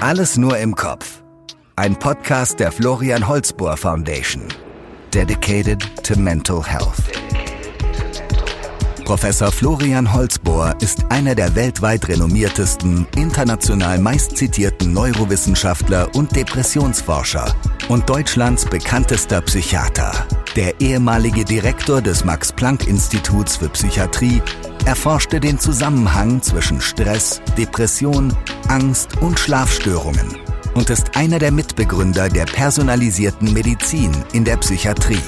Alles nur im Kopf. Ein Podcast der Florian Holzbohr Foundation. Dedicated to Mental Health. Professor Florian Holzbohr ist einer der weltweit renommiertesten, international meistzitierten Neurowissenschaftler und Depressionsforscher und Deutschlands bekanntester Psychiater. Der ehemalige Direktor des Max-Planck-Instituts für Psychiatrie erforschte den Zusammenhang zwischen Stress, Depression, Angst und Schlafstörungen und ist einer der Mitbegründer der personalisierten Medizin in der Psychiatrie.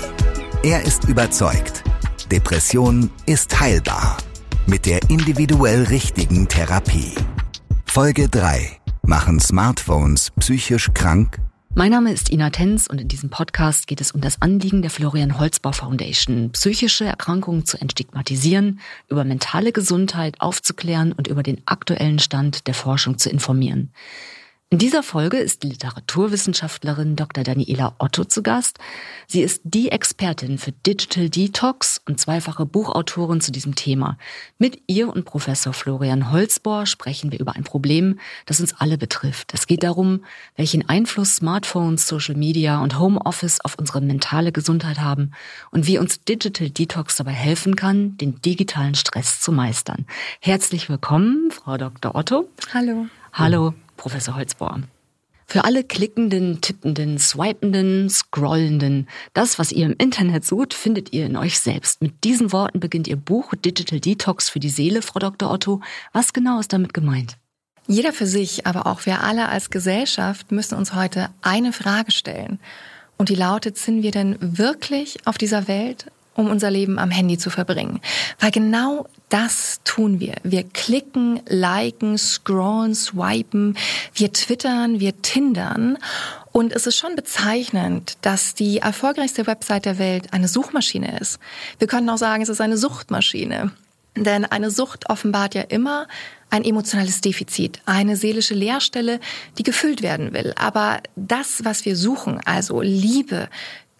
Er ist überzeugt, Depression ist heilbar mit der individuell richtigen Therapie. Folge 3. Machen Smartphones psychisch krank? Mein Name ist Ina Tenz und in diesem Podcast geht es um das Anliegen der Florian Holzbau Foundation, psychische Erkrankungen zu entstigmatisieren, über mentale Gesundheit aufzuklären und über den aktuellen Stand der Forschung zu informieren. In dieser Folge ist die Literaturwissenschaftlerin Dr. Daniela Otto zu Gast. Sie ist die Expertin für Digital Detox und zweifache Buchautorin zu diesem Thema. Mit ihr und Professor Florian Holzbohr sprechen wir über ein Problem, das uns alle betrifft. Es geht darum, welchen Einfluss Smartphones, Social Media und Homeoffice auf unsere mentale Gesundheit haben und wie uns Digital Detox dabei helfen kann, den digitalen Stress zu meistern. Herzlich willkommen, Frau Dr. Otto. Hallo. Hallo. Professor Holzbohr. Für alle klickenden, tippenden, swipenden, scrollenden, das, was ihr im Internet sucht, findet ihr in euch selbst. Mit diesen Worten beginnt Ihr Buch Digital Detox für die Seele, Frau Dr. Otto. Was genau ist damit gemeint? Jeder für sich, aber auch wir alle als Gesellschaft müssen uns heute eine Frage stellen. Und die lautet, sind wir denn wirklich auf dieser Welt um unser Leben am Handy zu verbringen. Weil genau das tun wir. Wir klicken, liken, scrollen, swipen, wir twittern, wir tindern. Und es ist schon bezeichnend, dass die erfolgreichste Website der Welt eine Suchmaschine ist. Wir könnten auch sagen, es ist eine Suchtmaschine. Denn eine Sucht offenbart ja immer ein emotionales Defizit, eine seelische Leerstelle, die gefüllt werden will. Aber das, was wir suchen, also Liebe,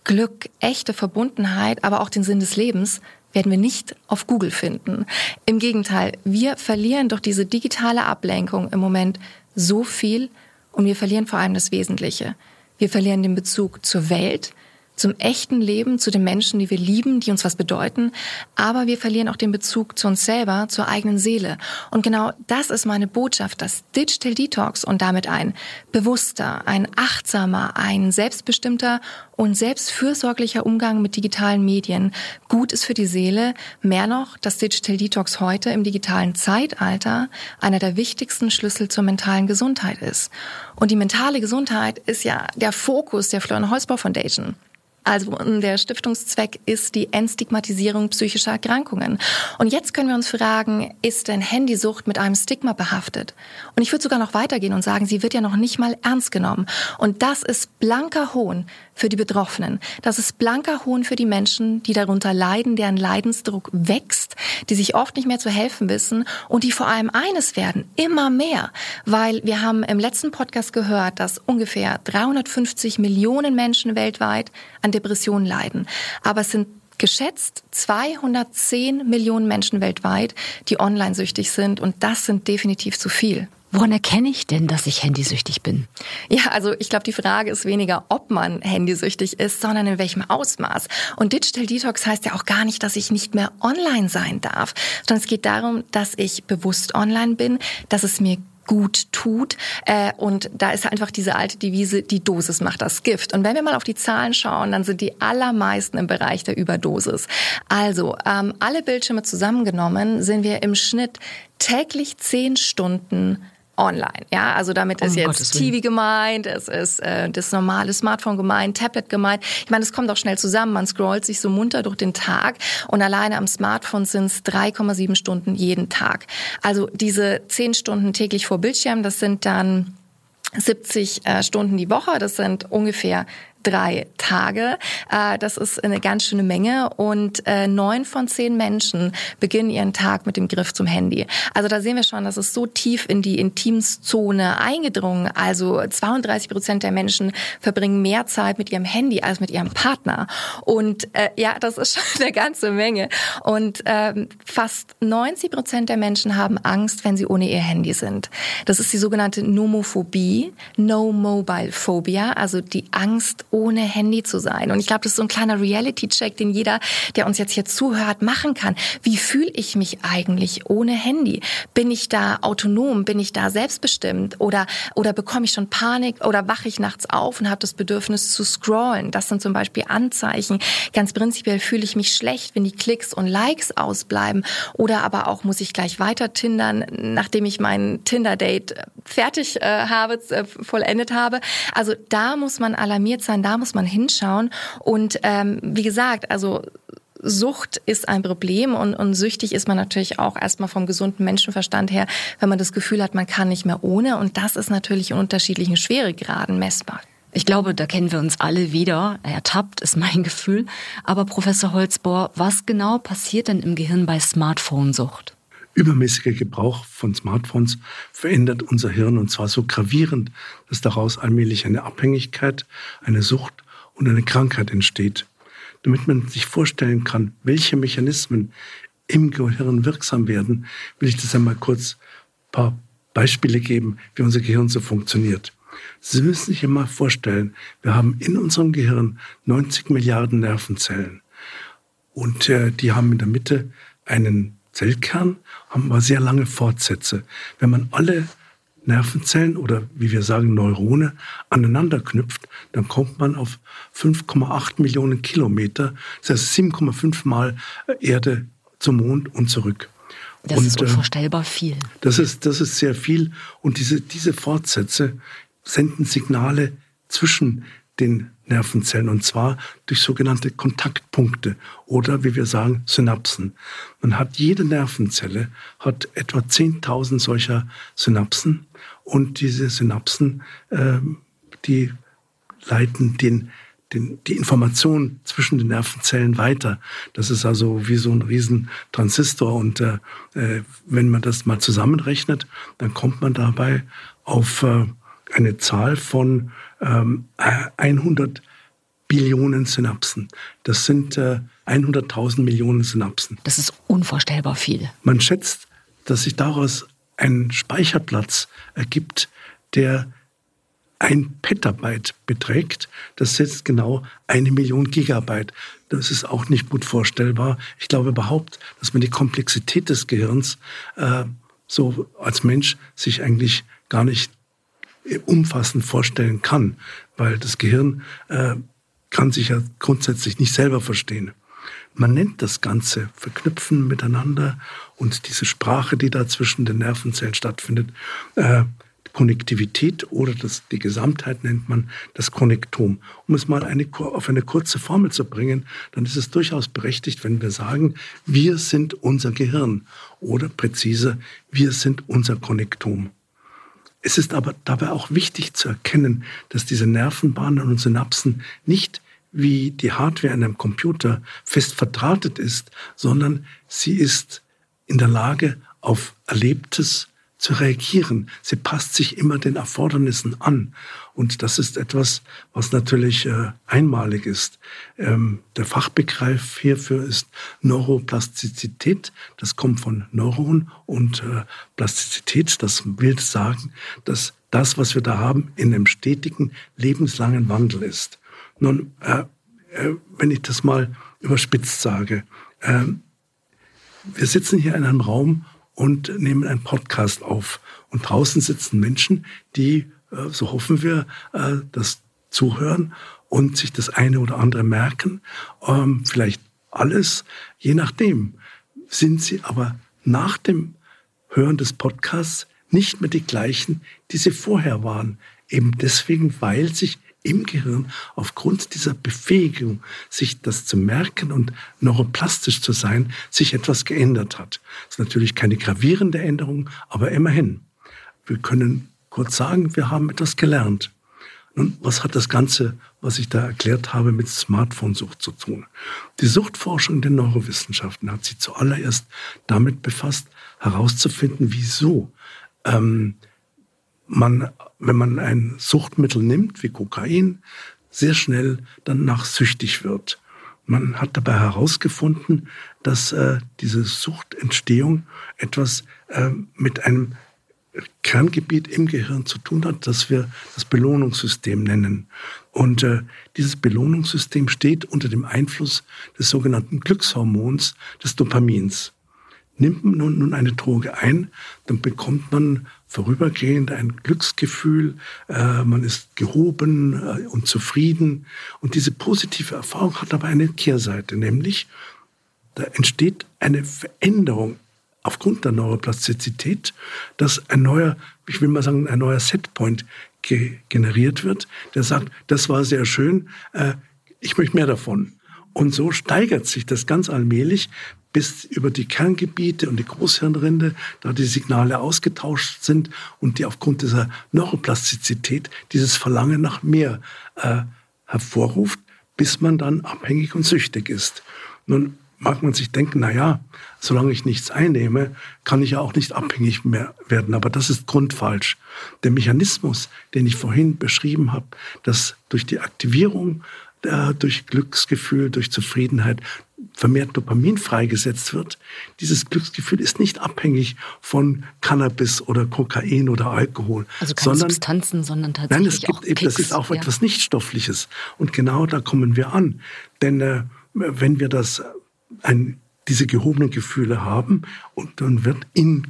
Glück, echte Verbundenheit, aber auch den Sinn des Lebens, werden wir nicht auf Google finden. Im Gegenteil, wir verlieren durch diese digitale Ablenkung im Moment so viel und wir verlieren vor allem das Wesentliche. Wir verlieren den Bezug zur Welt, zum echten Leben, zu den Menschen, die wir lieben, die uns was bedeuten, aber wir verlieren auch den Bezug zu uns selber, zur eigenen Seele. Und genau das ist meine Botschaft, dass Digital Detox und damit ein bewusster, ein achtsamer, ein selbstbestimmter und selbstfürsorglicher Umgang mit digitalen Medien gut ist für die Seele. Mehr noch, dass Digital Detox heute im digitalen Zeitalter einer der wichtigsten Schlüssel zur mentalen Gesundheit ist. Und die mentale Gesundheit ist ja der Fokus der Florian Holzbau Foundation. Also der Stiftungszweck ist die Entstigmatisierung psychischer Erkrankungen. Und jetzt können wir uns fragen, ist denn Handysucht mit einem Stigma behaftet? Und ich würde sogar noch weitergehen und sagen, sie wird ja noch nicht mal ernst genommen. Und das ist blanker Hohn für die Betroffenen. Das ist blanker Hohn für die Menschen, die darunter leiden, deren Leidensdruck wächst, die sich oft nicht mehr zu helfen wissen und die vor allem eines werden, immer mehr. Weil wir haben im letzten Podcast gehört, dass ungefähr 350 Millionen Menschen weltweit an Depressionen leiden. Aber es sind geschätzt 210 Millionen Menschen weltweit, die online süchtig sind und das sind definitiv zu viel. Woran erkenne ich denn, dass ich handysüchtig bin? Ja, also ich glaube, die Frage ist weniger, ob man handysüchtig ist, sondern in welchem Ausmaß. Und Digital Detox heißt ja auch gar nicht, dass ich nicht mehr online sein darf, sondern es geht darum, dass ich bewusst online bin, dass es mir gut tut. Äh, und da ist einfach diese alte Devise, die Dosis macht das Gift. Und wenn wir mal auf die Zahlen schauen, dann sind die allermeisten im Bereich der Überdosis. Also ähm, alle Bildschirme zusammengenommen sind wir im Schnitt täglich zehn Stunden online. Ja, also damit ist um jetzt TV gemeint, es ist äh, das normale Smartphone gemeint, Tablet gemeint. Ich meine, es kommt auch schnell zusammen. Man scrollt sich so munter durch den Tag und alleine am Smartphone sind es 3,7 Stunden jeden Tag. Also diese 10 Stunden täglich vor Bildschirm, das sind dann 70 äh, Stunden die Woche, das sind ungefähr drei Tage. Äh, das ist eine ganz schöne Menge und äh, neun von zehn Menschen beginnen ihren Tag mit dem Griff zum Handy. Also da sehen wir schon, das ist so tief in die Intimszone eingedrungen. Also 32 Prozent der Menschen verbringen mehr Zeit mit ihrem Handy als mit ihrem Partner. Und äh, ja, das ist schon eine ganze Menge. Und ähm, fast 90 Prozent der Menschen haben Angst, wenn sie ohne ihr Handy sind. Das ist die sogenannte Nomophobie, No Mobile Phobia, also die Angst ohne Handy zu sein. Und ich glaube, das ist so ein kleiner Reality-Check, den jeder, der uns jetzt hier zuhört, machen kann. Wie fühle ich mich eigentlich ohne Handy? Bin ich da autonom? Bin ich da selbstbestimmt? Oder, oder bekomme ich schon Panik? Oder wache ich nachts auf und habe das Bedürfnis zu scrollen? Das sind zum Beispiel Anzeichen. Ganz prinzipiell fühle ich mich schlecht, wenn die Klicks und Likes ausbleiben. Oder aber auch muss ich gleich weiter tindern, nachdem ich mein Tinder-Date fertig äh, habe, äh, vollendet habe. Also da muss man alarmiert sein, da muss man hinschauen. Und ähm, wie gesagt, also Sucht ist ein Problem und, und süchtig ist man natürlich auch erstmal vom gesunden Menschenverstand her, wenn man das Gefühl hat, man kann nicht mehr ohne. Und das ist natürlich in unterschiedlichen Schweregraden messbar. Ich glaube, da kennen wir uns alle wieder. Ertappt ist mein Gefühl. Aber Professor Holzbohr, was genau passiert denn im Gehirn bei Smartphone-Sucht? Übermäßiger Gebrauch von Smartphones verändert unser Hirn und zwar so gravierend, dass daraus allmählich eine Abhängigkeit, eine Sucht und eine Krankheit entsteht. Damit man sich vorstellen kann, welche Mechanismen im Gehirn wirksam werden, will ich das einmal kurz ein paar Beispiele geben, wie unser Gehirn so funktioniert. Sie müssen sich einmal vorstellen, wir haben in unserem Gehirn 90 Milliarden Nervenzellen. Und äh, die haben in der Mitte einen Zellkern, haben aber sehr lange Fortsätze. Wenn man alle Nervenzellen oder wie wir sagen Neurone aneinander knüpft, dann kommt man auf 5,8 Millionen Kilometer, das heißt 7,5 Mal Erde zum Mond und zurück. Das und, ist äh, unvorstellbar viel. Das ist, das ist sehr viel. Und diese, diese Fortsätze senden Signale zwischen den Nervenzellen und zwar durch sogenannte Kontaktpunkte oder wie wir sagen Synapsen. Man hat jede Nervenzelle hat etwa 10.000 solcher Synapsen und diese Synapsen, äh, die leiten den, den, die Information zwischen den Nervenzellen weiter. Das ist also wie so ein riesen Transistor und äh, äh wenn man das mal zusammenrechnet, dann kommt man dabei auf äh, eine Zahl von 100 Billionen Synapsen. Das sind äh, 100.000 Millionen Synapsen. Das ist unvorstellbar viel. Man schätzt, dass sich daraus ein Speicherplatz ergibt, der ein Petabyte beträgt. Das setzt genau eine Million Gigabyte. Das ist auch nicht gut vorstellbar. Ich glaube überhaupt, dass man die Komplexität des Gehirns äh, so als Mensch sich eigentlich gar nicht umfassend vorstellen kann, weil das Gehirn äh, kann sich ja grundsätzlich nicht selber verstehen. Man nennt das Ganze Verknüpfen miteinander und diese Sprache, die da zwischen den Nervenzellen stattfindet, äh, Konnektivität oder das, die Gesamtheit nennt man das Konnektom. Um es mal eine, auf eine kurze Formel zu bringen, dann ist es durchaus berechtigt, wenn wir sagen, wir sind unser Gehirn oder präziser, wir sind unser Konnektom. Es ist aber dabei auch wichtig zu erkennen, dass diese Nervenbahnen und Synapsen nicht wie die Hardware in einem Computer fest verdrahtet ist, sondern sie ist in der Lage, auf Erlebtes zu reagieren. Sie passt sich immer den Erfordernissen an. Und das ist etwas, was natürlich äh, einmalig ist. Ähm, der Fachbegriff hierfür ist Neuroplastizität. Das kommt von Neuron und äh, Plastizität. Das will sagen, dass das, was wir da haben, in einem stetigen, lebenslangen Wandel ist. Nun, äh, äh wenn ich das mal überspitzt sage, ähm, wir sitzen hier in einem Raum und nehmen einen Podcast auf. Und draußen sitzen Menschen, die, so hoffen wir, äh, das zuhören und sich das eine oder andere merken. Ähm, vielleicht alles, je nachdem. Sind sie aber nach dem Hören des Podcasts nicht mehr die gleichen, die sie vorher waren. Eben deswegen, weil sich im Gehirn aufgrund dieser Befähigung, sich das zu merken und neuroplastisch zu sein, sich etwas geändert hat. Das ist natürlich keine gravierende Änderung, aber immerhin. Wir können kurz sagen, wir haben etwas gelernt. Nun, was hat das Ganze, was ich da erklärt habe, mit Smartphone-Sucht zu tun? Die Suchtforschung der Neurowissenschaften hat sich zuallererst damit befasst, herauszufinden, wieso ähm, man, wenn man ein Suchtmittel nimmt, wie Kokain, sehr schnell dann nachsüchtig wird. Man hat dabei herausgefunden, dass äh, diese Suchtentstehung etwas äh, mit einem Kerngebiet im Gehirn zu tun hat, das wir das Belohnungssystem nennen. Und äh, dieses Belohnungssystem steht unter dem Einfluss des sogenannten Glückshormons des Dopamins. Nimmt man nun, nun eine Droge ein, dann bekommt man vorübergehend ein Glücksgefühl, äh, man ist gehoben äh, und zufrieden. Und diese positive Erfahrung hat aber eine Kehrseite, nämlich da entsteht eine Veränderung aufgrund der Neuroplastizität, dass ein neuer, ich will mal sagen, ein neuer Setpoint ge generiert wird, der sagt, das war sehr schön, äh, ich möchte mehr davon. Und so steigert sich das ganz allmählich bis über die Kerngebiete und die Großhirnrinde, da die Signale ausgetauscht sind und die aufgrund dieser Neuroplastizität dieses Verlangen nach mehr äh, hervorruft, bis man dann abhängig und süchtig ist. Nun mag man sich denken, na ja, solange ich nichts einnehme, kann ich ja auch nicht abhängig mehr werden. Aber das ist grundfalsch. Der Mechanismus, den ich vorhin beschrieben habe, dass durch die Aktivierung, äh, durch Glücksgefühl, durch Zufriedenheit vermehrt Dopamin freigesetzt wird. Dieses Glücksgefühl ist nicht abhängig von Cannabis oder Kokain oder Alkohol. Also keine sondern, Substanzen, sondern tatsächlich nein, es gibt, auch Kicks, Das ist auch ja. etwas Nichtstoffliches. Und genau da kommen wir an. Denn äh, wenn wir das ein, diese gehobenen Gefühle haben und dann wird in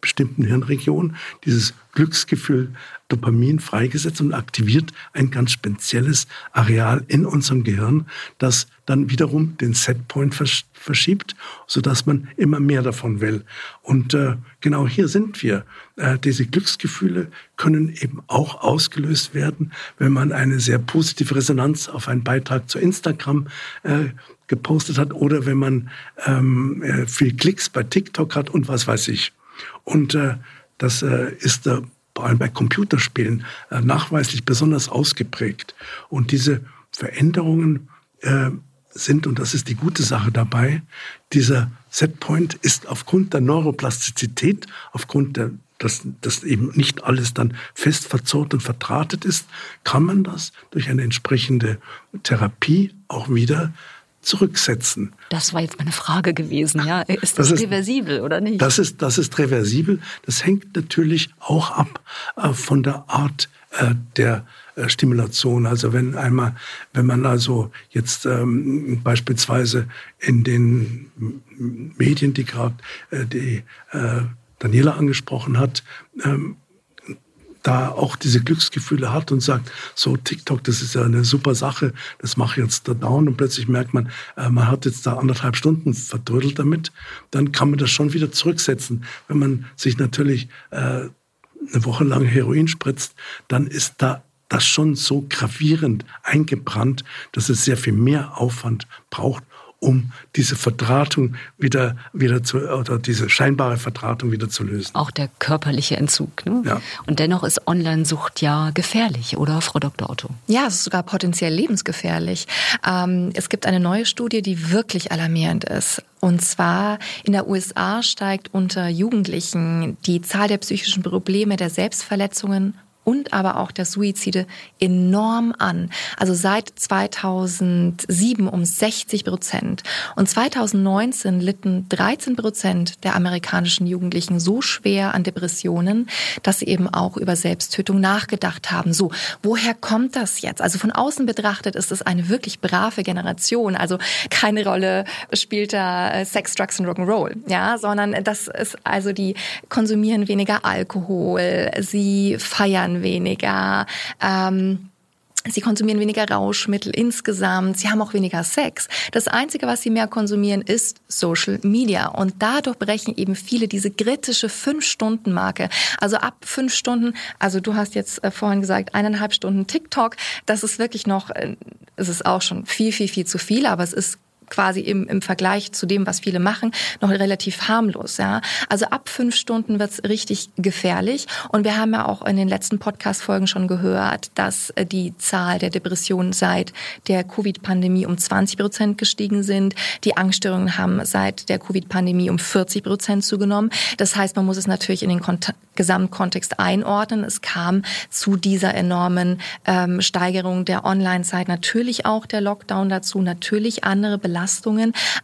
bestimmten Hirnregionen dieses Glücksgefühl Dopamin freigesetzt und aktiviert ein ganz spezielles Areal in unserem Gehirn, das dann wiederum den Setpoint verschiebt, sodass man immer mehr davon will. Und äh, genau hier sind wir. Äh, diese Glücksgefühle können eben auch ausgelöst werden, wenn man eine sehr positive Resonanz auf einen Beitrag zu Instagram äh, gepostet hat oder wenn man ähm, äh, viel Klicks bei TikTok hat und was weiß ich. Und äh, das äh, ist äh, vor allem bei Computerspielen äh, nachweislich besonders ausgeprägt. Und diese Veränderungen äh, sind, und das ist die gute Sache dabei, dieser Setpoint ist aufgrund der Neuroplastizität, aufgrund der dass das eben nicht alles dann fest verzurrt und verdrahtet ist, kann man das durch eine entsprechende Therapie auch wieder zurücksetzen. Das war jetzt meine Frage gewesen, ja. Ist das, das ist, reversibel oder nicht? Das ist, das ist reversibel. Das hängt natürlich auch ab äh, von der Art äh, der äh, Stimulation. Also wenn einmal, wenn man also jetzt ähm, beispielsweise in den Medien, die gerade äh, die äh, Daniela angesprochen hat, ähm, da auch diese Glücksgefühle hat und sagt, so TikTok, das ist ja eine super Sache, das mache ich jetzt da down und plötzlich merkt man, äh, man hat jetzt da anderthalb Stunden verdrödelt damit, dann kann man das schon wieder zurücksetzen. Wenn man sich natürlich äh, eine Woche lang Heroin spritzt, dann ist da das schon so gravierend eingebrannt, dass es sehr viel mehr Aufwand braucht, um diese Verdrahtung wieder, wieder zu, oder diese scheinbare Verdrahtung wieder zu lösen. Auch der körperliche Entzug. Ne? Ja. Und dennoch ist Online-Sucht ja gefährlich, oder, Frau Dr. Otto? Ja, es ist sogar potenziell lebensgefährlich. Ähm, es gibt eine neue Studie, die wirklich alarmierend ist. Und zwar in der USA steigt unter Jugendlichen die Zahl der psychischen Probleme, der Selbstverletzungen und aber auch der Suizide enorm an. Also seit 2007 um 60 Prozent. Und 2019 litten 13 Prozent der amerikanischen Jugendlichen so schwer an Depressionen, dass sie eben auch über Selbsttötung nachgedacht haben. So, woher kommt das jetzt? Also von außen betrachtet ist es eine wirklich brave Generation. Also keine Rolle spielt da äh, Sex, Drugs und Rock'n'Roll, ja, sondern das ist also die konsumieren weniger Alkohol, sie feiern weniger. Ähm, Sie konsumieren weniger Rauschmittel insgesamt. Sie haben auch weniger Sex. Das Einzige, was sie mehr konsumieren, ist Social Media. Und dadurch brechen eben viele diese kritische Fünf-Stunden-Marke. Also ab fünf Stunden, also du hast jetzt äh, vorhin gesagt, eineinhalb Stunden TikTok. Das ist wirklich noch, äh, es ist auch schon viel, viel, viel zu viel, aber es ist quasi im, im Vergleich zu dem, was viele machen, noch relativ harmlos. Ja? Also ab fünf Stunden wird's richtig gefährlich. Und wir haben ja auch in den letzten Podcast-Folgen schon gehört, dass äh, die Zahl der Depressionen seit der Covid-Pandemie um 20 Prozent gestiegen sind. Die Angststörungen haben seit der Covid-Pandemie um 40 Prozent zugenommen. Das heißt, man muss es natürlich in den Kont Gesamtkontext einordnen. Es kam zu dieser enormen ähm, Steigerung der Online-Zeit natürlich auch der Lockdown dazu, natürlich andere Belastungen.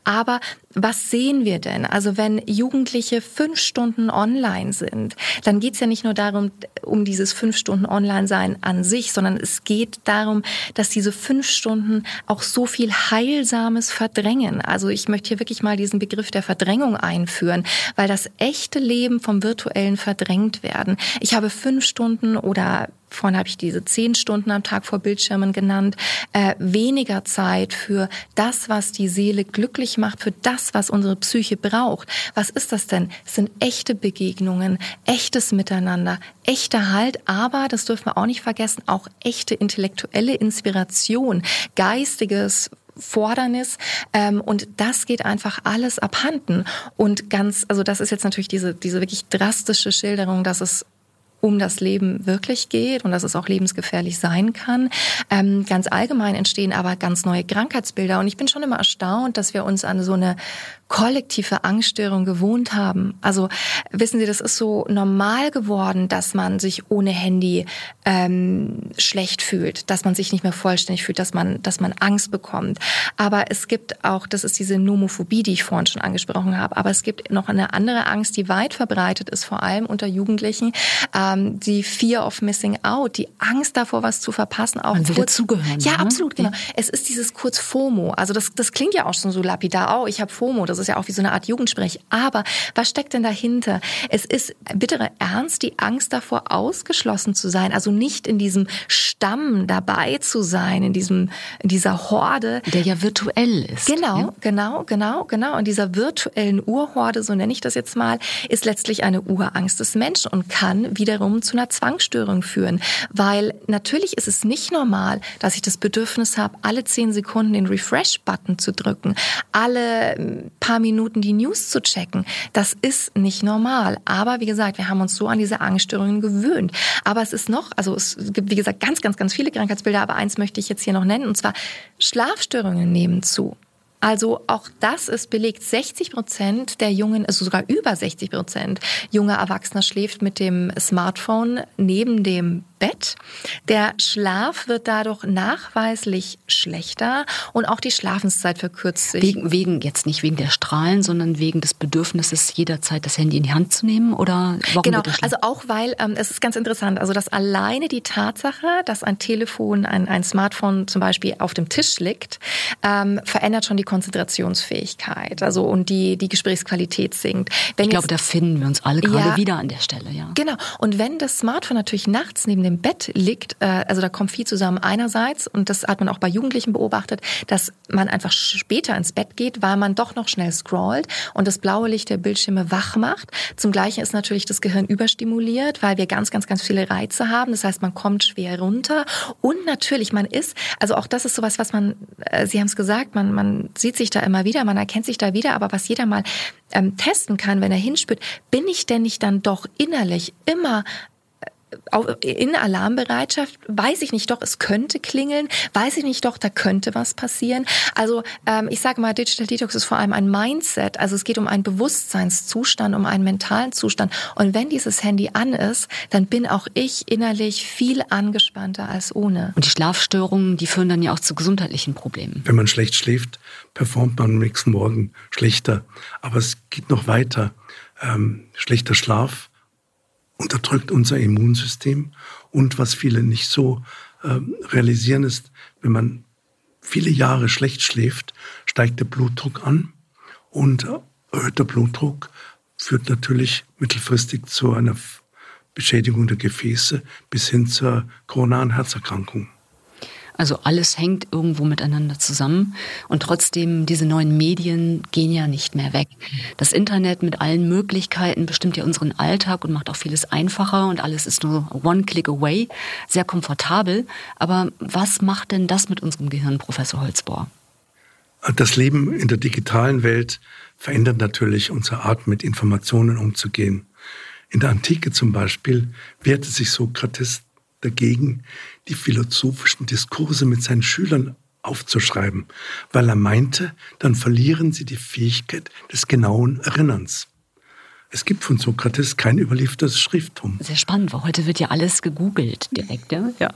Aber was sehen wir denn? Also wenn Jugendliche fünf Stunden online sind, dann geht es ja nicht nur darum, um dieses fünf Stunden Online-Sein an sich, sondern es geht darum, dass diese fünf Stunden auch so viel Heilsames verdrängen. Also ich möchte hier wirklich mal diesen Begriff der Verdrängung einführen, weil das echte Leben vom virtuellen verdrängt werden. Ich habe fünf Stunden oder vorhin habe ich diese zehn Stunden am Tag vor Bildschirmen genannt, äh, weniger Zeit für das, was die Seele glücklich macht, für das, was unsere Psyche braucht. Was ist das denn? Es sind echte Begegnungen, echtes Miteinander, echter Halt, aber, das dürfen wir auch nicht vergessen, auch echte intellektuelle Inspiration, geistiges Fordernis ähm, und das geht einfach alles abhanden und ganz also das ist jetzt natürlich diese diese wirklich drastische Schilderung dass es um das Leben wirklich geht und dass es auch lebensgefährlich sein kann. Ähm, ganz allgemein entstehen aber ganz neue Krankheitsbilder und ich bin schon immer erstaunt, dass wir uns an so eine kollektive Angststörung gewohnt haben. Also wissen Sie, das ist so normal geworden, dass man sich ohne Handy ähm, schlecht fühlt, dass man sich nicht mehr vollständig fühlt, dass man, dass man Angst bekommt. Aber es gibt auch, das ist diese Nomophobie, die ich vorhin schon angesprochen habe. Aber es gibt noch eine andere Angst, die weit verbreitet ist, vor allem unter Jugendlichen, ähm, die Fear of Missing Out, die Angst davor, was zu verpassen. Auch man will kurz, dazugehören. Ja, ne? absolut, genau. Es ist dieses kurz FOMO. Also das, das klingt ja auch schon so lapidar. Oh, ich habe FOMO. Das ist ja auch wie so eine Art Jugendsprech. Aber was steckt denn dahinter? Es ist bittere Ernst, die Angst davor, ausgeschlossen zu sein. Also nicht in diesem Stamm dabei zu sein, in diesem, in dieser Horde. Der ja virtuell ist. Genau, ja? genau, genau, genau. Und dieser virtuellen Urhorde, so nenne ich das jetzt mal, ist letztlich eine Urangst des Menschen und kann wiederum zu einer Zwangsstörung führen. Weil natürlich ist es nicht normal, dass ich das Bedürfnis habe, alle zehn Sekunden den Refresh-Button zu drücken, alle hm, paar Minuten die News zu checken. Das ist nicht normal. Aber wie gesagt, wir haben uns so an diese Angststörungen gewöhnt. Aber es ist noch, also es gibt wie gesagt ganz, ganz, ganz viele Krankheitsbilder, aber eins möchte ich jetzt hier noch nennen, und zwar Schlafstörungen nehmen zu. Also auch das ist belegt. 60 Prozent der jungen, also sogar über 60 Prozent junger Erwachsener schläft mit dem Smartphone neben dem Bett. Der Schlaf wird dadurch nachweislich schlechter und auch die Schlafenszeit verkürzt sich. Wegen, wegen jetzt nicht wegen der Strahlen, sondern wegen des Bedürfnisses, jederzeit das Handy in die Hand zu nehmen oder warum Genau, also auch weil, ähm, es ist ganz interessant, also dass alleine die Tatsache, dass ein Telefon, ein, ein Smartphone zum Beispiel auf dem Tisch liegt, ähm, verändert schon die Konzentrationsfähigkeit, also und die, die Gesprächsqualität sinkt. Wenn ich glaube, da finden wir uns alle gerade ja, wieder an der Stelle, ja. Genau. Und wenn das Smartphone natürlich nachts neben dem im Bett liegt, äh, also da kommt viel zusammen. Einerseits, und das hat man auch bei Jugendlichen beobachtet, dass man einfach später ins Bett geht, weil man doch noch schnell scrollt und das blaue Licht der Bildschirme wach macht. Zum Gleichen ist natürlich das Gehirn überstimuliert, weil wir ganz, ganz, ganz viele Reize haben. Das heißt, man kommt schwer runter. Und natürlich, man ist, also auch das ist sowas, was man, äh, Sie haben es gesagt, man, man sieht sich da immer wieder, man erkennt sich da wieder, aber was jeder mal ähm, testen kann, wenn er hinspürt, bin ich denn nicht dann doch innerlich immer in Alarmbereitschaft, weiß ich nicht doch, es könnte klingeln, weiß ich nicht doch, da könnte was passieren. Also ähm, ich sage mal, Digital Detox ist vor allem ein Mindset, also es geht um einen Bewusstseinszustand, um einen mentalen Zustand. Und wenn dieses Handy an ist, dann bin auch ich innerlich viel angespannter als ohne. Und die Schlafstörungen, die führen dann ja auch zu gesundheitlichen Problemen. Wenn man schlecht schläft, performt man am nächsten Morgen schlechter. Aber es geht noch weiter. Ähm, schlechter Schlaf unterdrückt unser Immunsystem. Und was viele nicht so äh, realisieren ist, wenn man viele Jahre schlecht schläft, steigt der Blutdruck an und erhöhter Blutdruck führt natürlich mittelfristig zu einer Beschädigung der Gefäße bis hin zur koronaren Herzerkrankung. Also alles hängt irgendwo miteinander zusammen und trotzdem diese neuen Medien gehen ja nicht mehr weg. Das Internet mit allen Möglichkeiten bestimmt ja unseren Alltag und macht auch vieles einfacher und alles ist nur one click away, sehr komfortabel. Aber was macht denn das mit unserem Gehirn, Professor Holzbohr? Das Leben in der digitalen Welt verändert natürlich unsere Art, mit Informationen umzugehen. In der Antike zum Beispiel wehrte sich Sokrates dagegen, die philosophischen Diskurse mit seinen Schülern aufzuschreiben, weil er meinte, dann verlieren sie die Fähigkeit des genauen Erinnerns. Es gibt von Sokrates kein überliefertes Schrifttum. Sehr spannend, weil heute wird ja alles gegoogelt direkt. Ja. ja.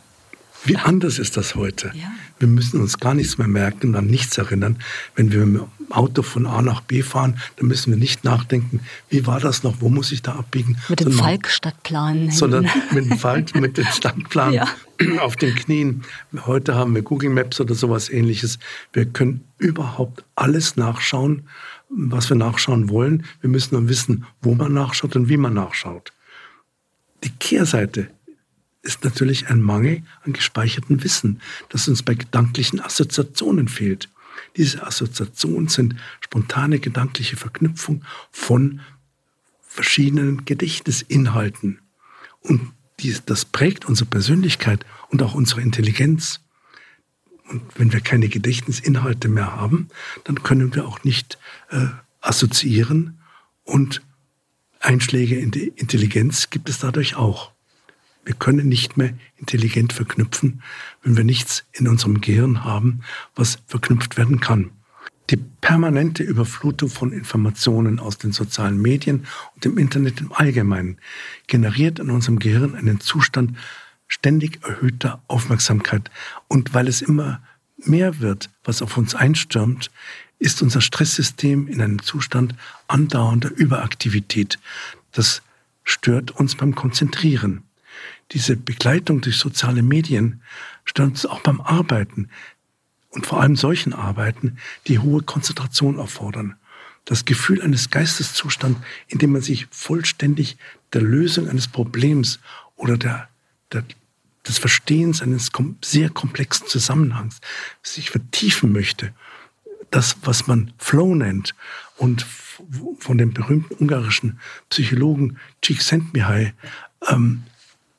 Wie anders ist das heute? Ja. Wir müssen uns gar nichts mehr merken, an nichts erinnern. Wenn wir mit dem Auto von A nach B fahren, dann müssen wir nicht nachdenken, wie war das noch, wo muss ich da abbiegen? Mit dem Falk-Stadtplan. Sondern mit dem Falk, mit dem Stadtplan ja. auf den Knien. Heute haben wir Google Maps oder sowas ähnliches. Wir können überhaupt alles nachschauen, was wir nachschauen wollen. Wir müssen nur wissen, wo man nachschaut und wie man nachschaut. Die Kehrseite ist natürlich ein Mangel an gespeichertem Wissen, das uns bei gedanklichen Assoziationen fehlt. Diese Assoziationen sind spontane gedankliche Verknüpfung von verschiedenen Gedächtnisinhalten. Und dies, das prägt unsere Persönlichkeit und auch unsere Intelligenz. Und wenn wir keine Gedächtnisinhalte mehr haben, dann können wir auch nicht äh, assoziieren und Einschläge in die Intelligenz gibt es dadurch auch. Wir können nicht mehr intelligent verknüpfen, wenn wir nichts in unserem Gehirn haben, was verknüpft werden kann. Die permanente Überflutung von Informationen aus den sozialen Medien und dem Internet im Allgemeinen generiert in unserem Gehirn einen Zustand ständig erhöhter Aufmerksamkeit. Und weil es immer mehr wird, was auf uns einstürmt, ist unser Stresssystem in einem Zustand andauernder Überaktivität. Das stört uns beim Konzentrieren diese Begleitung durch soziale Medien stört uns auch beim Arbeiten und vor allem solchen Arbeiten, die hohe Konzentration erfordern. Das Gefühl eines Geisteszustands, in dem man sich vollständig der Lösung eines Problems oder der, der, des Verstehens eines sehr komplexen Zusammenhangs sich vertiefen möchte. Das, was man Flow nennt und von dem berühmten ungarischen Psychologen Csikszentmihalyi ähm,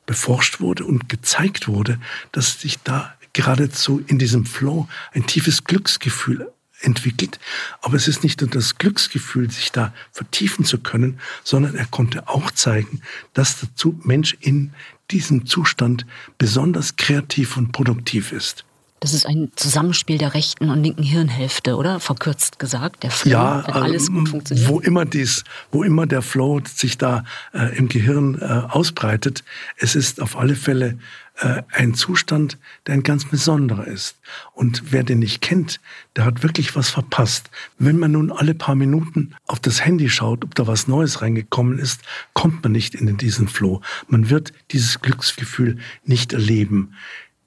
beforscht wurde und gezeigt wurde, dass sich da geradezu in diesem Flow ein tiefes Glücksgefühl entwickelt. Aber es ist nicht nur das Glücksgefühl, sich da vertiefen zu können, sondern er konnte auch zeigen, dass der Mensch in diesem Zustand besonders kreativ und produktiv ist. Das ist ein Zusammenspiel der rechten und linken Hirnhälfte, oder? Verkürzt gesagt, der Flow, ja, wenn alles gut funktioniert. Wo immer dies, wo immer der Flow sich da äh, im Gehirn äh, ausbreitet, es ist auf alle Fälle äh, ein Zustand, der ein ganz besonderer ist. Und wer den nicht kennt, der hat wirklich was verpasst. Wenn man nun alle paar Minuten auf das Handy schaut, ob da was Neues reingekommen ist, kommt man nicht in diesen Flow. Man wird dieses Glücksgefühl nicht erleben.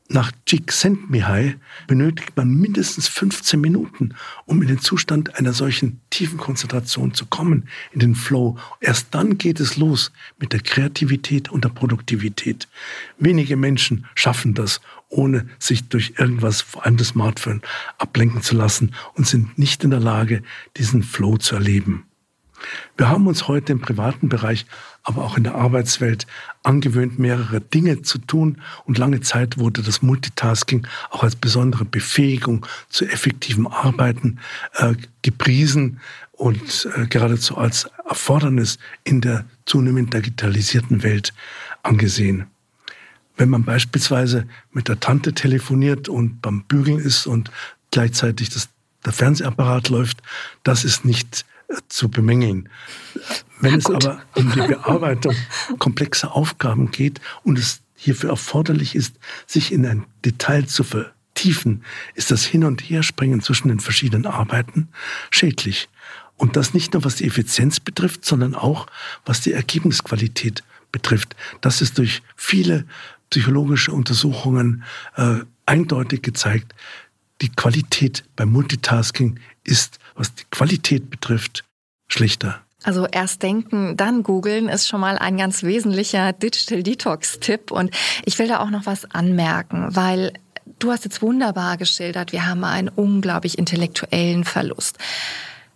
Nach Csikszentmihalyi benötigt man mindestens 15 Minuten, um in den Zustand einer solchen tiefen Konzentration zu kommen, in den Flow. Erst dann geht es los mit der Kreativität und der Produktivität. Wenige Menschen schaffen das, ohne sich durch irgendwas, vor allem das Smartphone, ablenken zu lassen und sind nicht in der Lage, diesen Flow zu erleben. Wir haben uns heute im privaten Bereich, aber auch in der Arbeitswelt angewöhnt, mehrere Dinge zu tun. Und lange Zeit wurde das Multitasking auch als besondere Befähigung zu effektivem Arbeiten äh, gepriesen und äh, geradezu als Erfordernis in der zunehmend digitalisierten Welt angesehen. Wenn man beispielsweise mit der Tante telefoniert und beim Bügeln ist und gleichzeitig das, der Fernsehapparat läuft, das ist nicht zu bemängeln. Wenn es aber um die Bearbeitung komplexer Aufgaben geht und es hierfür erforderlich ist, sich in ein Detail zu vertiefen, ist das Hin- und Herspringen zwischen den verschiedenen Arbeiten schädlich. Und das nicht nur was die Effizienz betrifft, sondern auch was die Ergebnisqualität betrifft. Das ist durch viele psychologische Untersuchungen äh, eindeutig gezeigt. Die Qualität beim Multitasking ist was die Qualität betrifft, schlechter. Also erst denken, dann googeln ist schon mal ein ganz wesentlicher Digital Detox-Tipp. Und ich will da auch noch was anmerken, weil du hast jetzt wunderbar geschildert, wir haben einen unglaublich intellektuellen Verlust.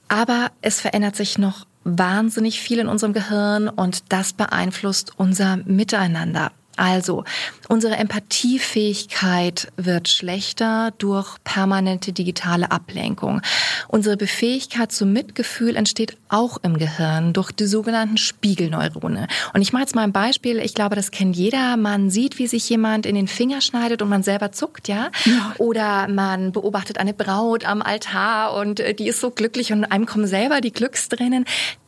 Aber es verändert sich noch wahnsinnig viel in unserem Gehirn und das beeinflusst unser Miteinander. Also, unsere Empathiefähigkeit wird schlechter durch permanente digitale Ablenkung. Unsere Befähigkeit zum Mitgefühl entsteht auch im Gehirn durch die sogenannten Spiegelneurone. Und ich mache jetzt mal ein Beispiel. Ich glaube, das kennt jeder. Man sieht, wie sich jemand in den Finger schneidet und man selber zuckt, ja? ja. Oder man beobachtet eine Braut am Altar und äh, die ist so glücklich und einem kommen selber die Glückstränen.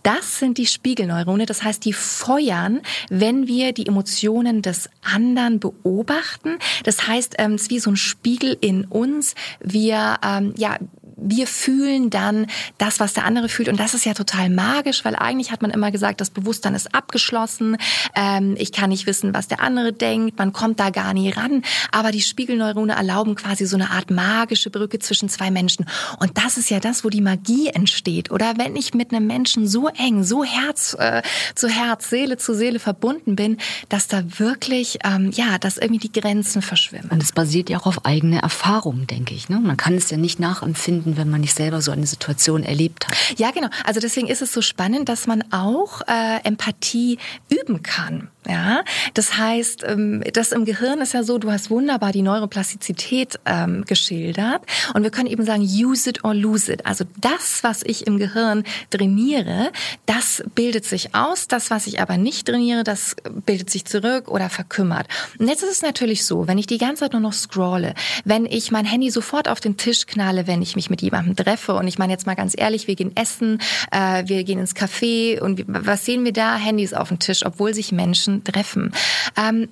Das sind die Spiegelneurone. Das heißt, die feuern, wenn wir die Emotionen des anderen beobachten. Das heißt, ähm, es ist wie so ein Spiegel in uns. Wir, ähm, ja, wir fühlen dann das, was der andere fühlt. Und das ist ja total magisch, weil eigentlich hat man immer gesagt, das Bewusstsein ist abgeschlossen. Ähm, ich kann nicht wissen, was der andere denkt. Man kommt da gar nie ran. Aber die Spiegelneurone erlauben quasi so eine Art magische Brücke zwischen zwei Menschen. Und das ist ja das, wo die Magie entsteht. Oder wenn ich mit einem Menschen so eng, so Herz äh, zu Herz, Seele zu Seele verbunden bin, dass da wirklich, ähm, ja, dass irgendwie die Grenzen verschwimmen. Und es basiert ja auch auf eigene Erfahrungen, denke ich. Ne? Man kann es ja nicht nachempfinden finden, wenn man nicht selber so eine Situation erlebt hat. Ja, genau. Also deswegen ist es so spannend, dass man auch äh, Empathie üben kann. Ja, das heißt, ähm, das im Gehirn ist ja so, du hast wunderbar die Neuroplastizität ähm, geschildert und wir können eben sagen, use it or lose it. Also das, was ich im Gehirn trainiere, das bildet sich aus. Das, was ich aber nicht trainiere, das bildet sich zurück oder verkümmert. Und jetzt ist es natürlich so, wenn ich die ganze Zeit nur noch scrolle, wenn ich mein Handy sofort auf den Tisch knalle, wenn ich mich mit jemandem treffe und ich meine jetzt mal ganz ehrlich, wir gehen essen, äh, wir gehen ins Café und was sehen wir da? Handys auf dem Tisch, obwohl sich Menschen treffen. Ähm,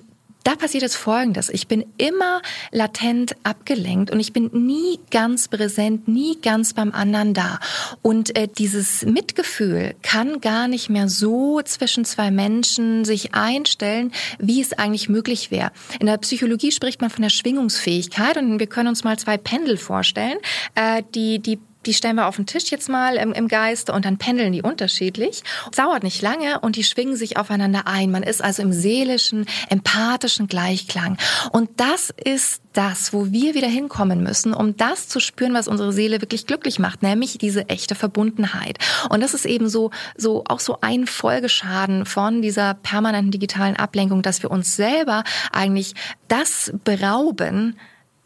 da passiert jetzt Folgendes. Ich bin immer latent abgelenkt und ich bin nie ganz präsent, nie ganz beim anderen da. Und äh, dieses Mitgefühl kann gar nicht mehr so zwischen zwei Menschen sich einstellen, wie es eigentlich möglich wäre. In der Psychologie spricht man von der Schwingungsfähigkeit und wir können uns mal zwei Pendel vorstellen. Äh, die, die die stellen wir auf den Tisch jetzt mal im, im Geiste und dann pendeln die unterschiedlich. Es dauert nicht lange und die schwingen sich aufeinander ein. Man ist also im seelischen, empathischen Gleichklang. Und das ist das, wo wir wieder hinkommen müssen, um das zu spüren, was unsere Seele wirklich glücklich macht, nämlich diese echte Verbundenheit. Und das ist eben so, so auch so ein Folgeschaden von dieser permanenten digitalen Ablenkung, dass wir uns selber eigentlich das berauben,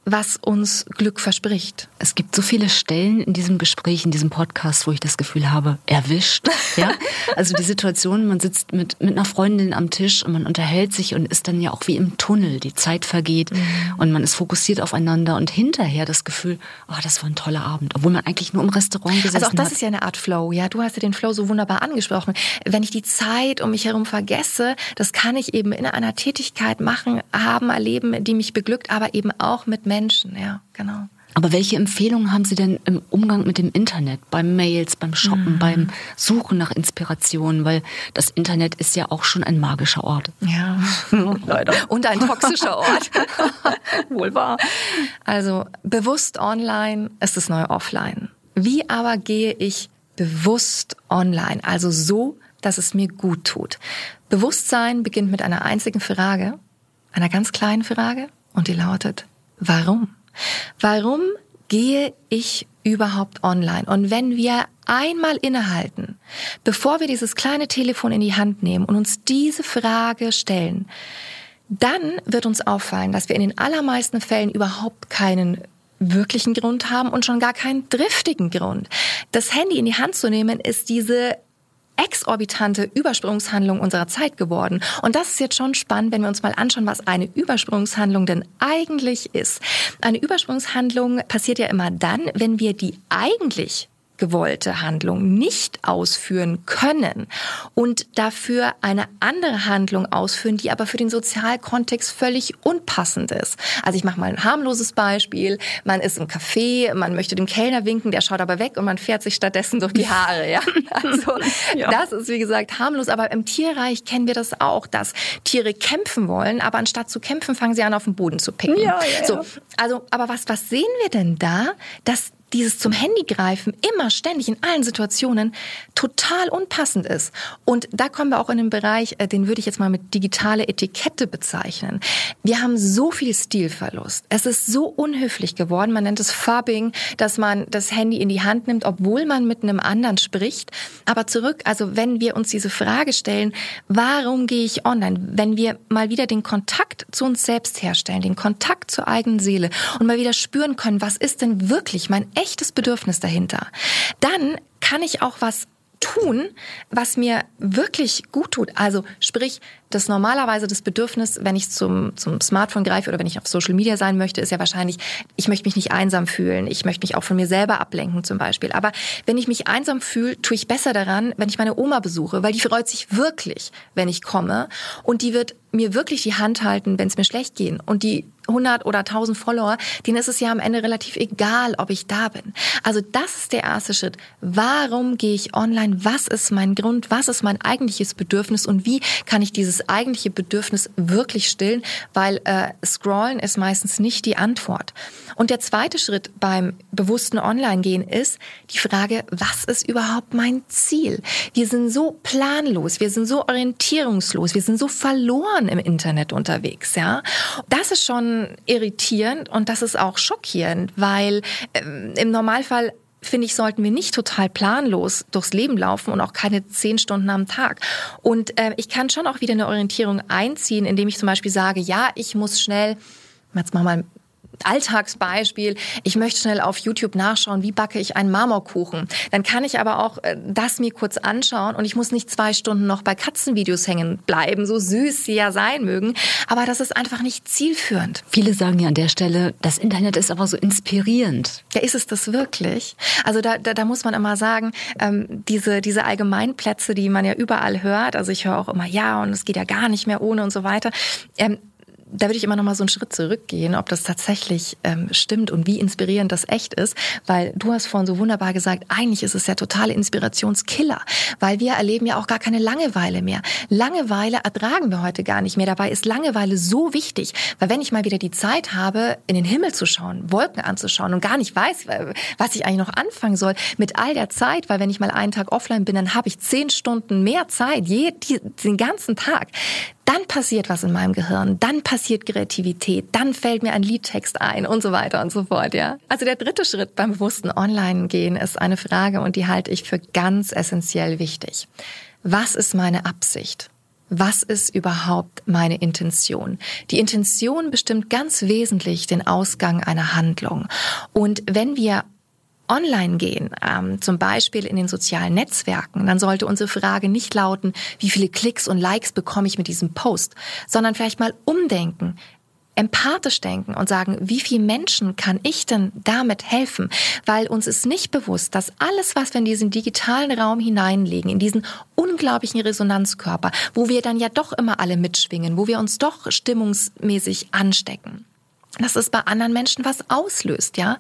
was uns Glück verspricht. Es gibt so viele Stellen in diesem Gespräch, in diesem Podcast, wo ich das Gefühl habe, erwischt. Ja? Also die Situation, man sitzt mit, mit einer Freundin am Tisch und man unterhält sich und ist dann ja auch wie im Tunnel. Die Zeit vergeht mhm. und man ist fokussiert aufeinander und hinterher das Gefühl, oh, das war ein toller Abend, obwohl man eigentlich nur im Restaurant gesessen hat. Also auch das hat. ist ja eine Art Flow. Ja, du hast ja den Flow so wunderbar angesprochen. Wenn ich die Zeit um mich herum vergesse, das kann ich eben in einer Tätigkeit machen, haben, erleben, die mich beglückt, aber eben auch mit Menschen, ja, genau. Aber welche Empfehlungen haben Sie denn im Umgang mit dem Internet, beim Mails, beim Shoppen, mhm. beim Suchen nach Inspirationen? Weil das Internet ist ja auch schon ein magischer Ort. Ja, leider. Und ein toxischer Ort. Wohl wahr. Also bewusst online ist das neue Offline. Wie aber gehe ich bewusst online? Also so, dass es mir gut tut. Bewusstsein beginnt mit einer einzigen Frage, einer ganz kleinen Frage, und die lautet, Warum? Warum gehe ich überhaupt online? Und wenn wir einmal innehalten, bevor wir dieses kleine Telefon in die Hand nehmen und uns diese Frage stellen, dann wird uns auffallen, dass wir in den allermeisten Fällen überhaupt keinen wirklichen Grund haben und schon gar keinen driftigen Grund. Das Handy in die Hand zu nehmen, ist diese exorbitante Übersprungshandlung unserer Zeit geworden. Und das ist jetzt schon spannend, wenn wir uns mal anschauen, was eine Übersprungshandlung denn eigentlich ist. Eine Übersprungshandlung passiert ja immer dann, wenn wir die eigentlich gewollte Handlung nicht ausführen können und dafür eine andere Handlung ausführen, die aber für den Sozialkontext völlig unpassend ist. Also ich mache mal ein harmloses Beispiel. Man ist im Café, man möchte dem Kellner winken, der schaut aber weg und man fährt sich stattdessen durch die Haare. Ja? Also ja. das ist wie gesagt harmlos, aber im Tierreich kennen wir das auch, dass Tiere kämpfen wollen, aber anstatt zu kämpfen, fangen sie an auf den Boden zu picken. Ja, ja, so, also aber was was sehen wir denn da, dass dieses zum Handy greifen immer ständig in allen Situationen total unpassend ist. Und da kommen wir auch in den Bereich, äh, den würde ich jetzt mal mit digitale Etikette bezeichnen. Wir haben so viel Stilverlust. Es ist so unhöflich geworden. Man nennt es Fubbing, dass man das Handy in die Hand nimmt, obwohl man mit einem anderen spricht. Aber zurück, also wenn wir uns diese Frage stellen, warum gehe ich online? Wenn wir mal wieder den Kontakt zu uns selbst herstellen, den Kontakt zur eigenen Seele und mal wieder spüren können, was ist denn wirklich mein echtes Bedürfnis dahinter, dann kann ich auch was tun, was mir wirklich gut tut. Also sprich, das normalerweise das Bedürfnis, wenn ich zum, zum Smartphone greife oder wenn ich auf Social Media sein möchte, ist ja wahrscheinlich, ich möchte mich nicht einsam fühlen. Ich möchte mich auch von mir selber ablenken zum Beispiel. Aber wenn ich mich einsam fühle, tue ich besser daran, wenn ich meine Oma besuche, weil die freut sich wirklich, wenn ich komme. Und die wird mir wirklich die Hand halten, wenn es mir schlecht geht. Und die 100 oder 1000 Follower, denen ist es ja am Ende relativ egal, ob ich da bin. Also das ist der erste Schritt. Warum gehe ich online? Was ist mein Grund? Was ist mein eigentliches Bedürfnis? Und wie kann ich dieses eigentliche Bedürfnis wirklich stillen? Weil äh, Scrollen ist meistens nicht die Antwort. Und der zweite Schritt beim bewussten Online-Gehen ist die Frage, was ist überhaupt mein Ziel? Wir sind so planlos, wir sind so orientierungslos, wir sind so verloren im Internet unterwegs, ja. Das ist schon irritierend und das ist auch schockierend, weil ähm, im Normalfall finde ich, sollten wir nicht total planlos durchs Leben laufen und auch keine zehn Stunden am Tag. Und äh, ich kann schon auch wieder eine Orientierung einziehen, indem ich zum Beispiel sage, ja, ich muss schnell, jetzt machen wir mal Alltagsbeispiel, ich möchte schnell auf YouTube nachschauen, wie backe ich einen Marmorkuchen. Dann kann ich aber auch äh, das mir kurz anschauen und ich muss nicht zwei Stunden noch bei Katzenvideos hängen bleiben, so süß sie ja sein mögen. Aber das ist einfach nicht zielführend. Viele sagen ja an der Stelle, das Internet ist aber so inspirierend. Ja, ist es das wirklich? Also da, da, da muss man immer sagen, ähm, diese, diese Allgemeinplätze, die man ja überall hört, also ich höre auch immer, ja, und es geht ja gar nicht mehr ohne und so weiter. Ähm, da würde ich immer noch mal so einen Schritt zurückgehen, ob das tatsächlich ähm, stimmt und wie inspirierend das echt ist, weil du hast vorhin so wunderbar gesagt, eigentlich ist es ja totale Inspirationskiller, weil wir erleben ja auch gar keine Langeweile mehr. Langeweile ertragen wir heute gar nicht mehr. Dabei ist Langeweile so wichtig, weil wenn ich mal wieder die Zeit habe, in den Himmel zu schauen, Wolken anzuschauen und gar nicht weiß, was ich eigentlich noch anfangen soll mit all der Zeit, weil wenn ich mal einen Tag offline bin, dann habe ich zehn Stunden mehr Zeit, je, die, den ganzen Tag dann passiert was in meinem Gehirn, dann passiert Kreativität, dann fällt mir ein Liedtext ein und so weiter und so fort, ja. Also der dritte Schritt beim bewussten Online-Gehen ist eine Frage und die halte ich für ganz essentiell wichtig. Was ist meine Absicht? Was ist überhaupt meine Intention? Die Intention bestimmt ganz wesentlich den Ausgang einer Handlung. Und wenn wir online gehen, ähm, zum Beispiel in den sozialen Netzwerken, dann sollte unsere Frage nicht lauten, wie viele Klicks und Likes bekomme ich mit diesem Post, sondern vielleicht mal umdenken, empathisch denken und sagen, wie viel Menschen kann ich denn damit helfen? Weil uns ist nicht bewusst, dass alles, was wir in diesen digitalen Raum hineinlegen, in diesen unglaublichen Resonanzkörper, wo wir dann ja doch immer alle mitschwingen, wo wir uns doch stimmungsmäßig anstecken, dass es bei anderen Menschen was auslöst, ja.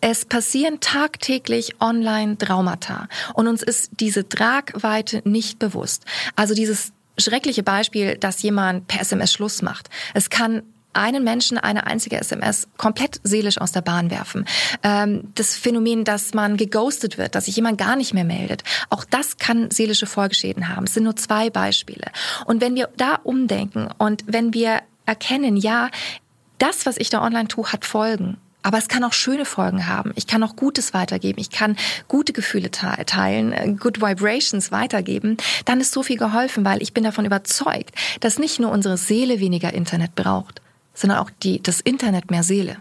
Es passieren tagtäglich online Traumata und uns ist diese Tragweite nicht bewusst. Also dieses schreckliche Beispiel, dass jemand per SMS Schluss macht. Es kann einen Menschen eine einzige SMS komplett seelisch aus der Bahn werfen. Ähm, das Phänomen, dass man geghostet wird, dass sich jemand gar nicht mehr meldet, auch das kann seelische Folgeschäden haben. Es sind nur zwei Beispiele. Und wenn wir da umdenken und wenn wir erkennen, ja, das, was ich da online tue, hat Folgen. Aber es kann auch schöne Folgen haben. Ich kann auch Gutes weitergeben. Ich kann gute Gefühle teilen, äh, good vibrations weitergeben. Dann ist so viel geholfen, weil ich bin davon überzeugt, dass nicht nur unsere Seele weniger Internet braucht, sondern auch die, das Internet mehr Seele.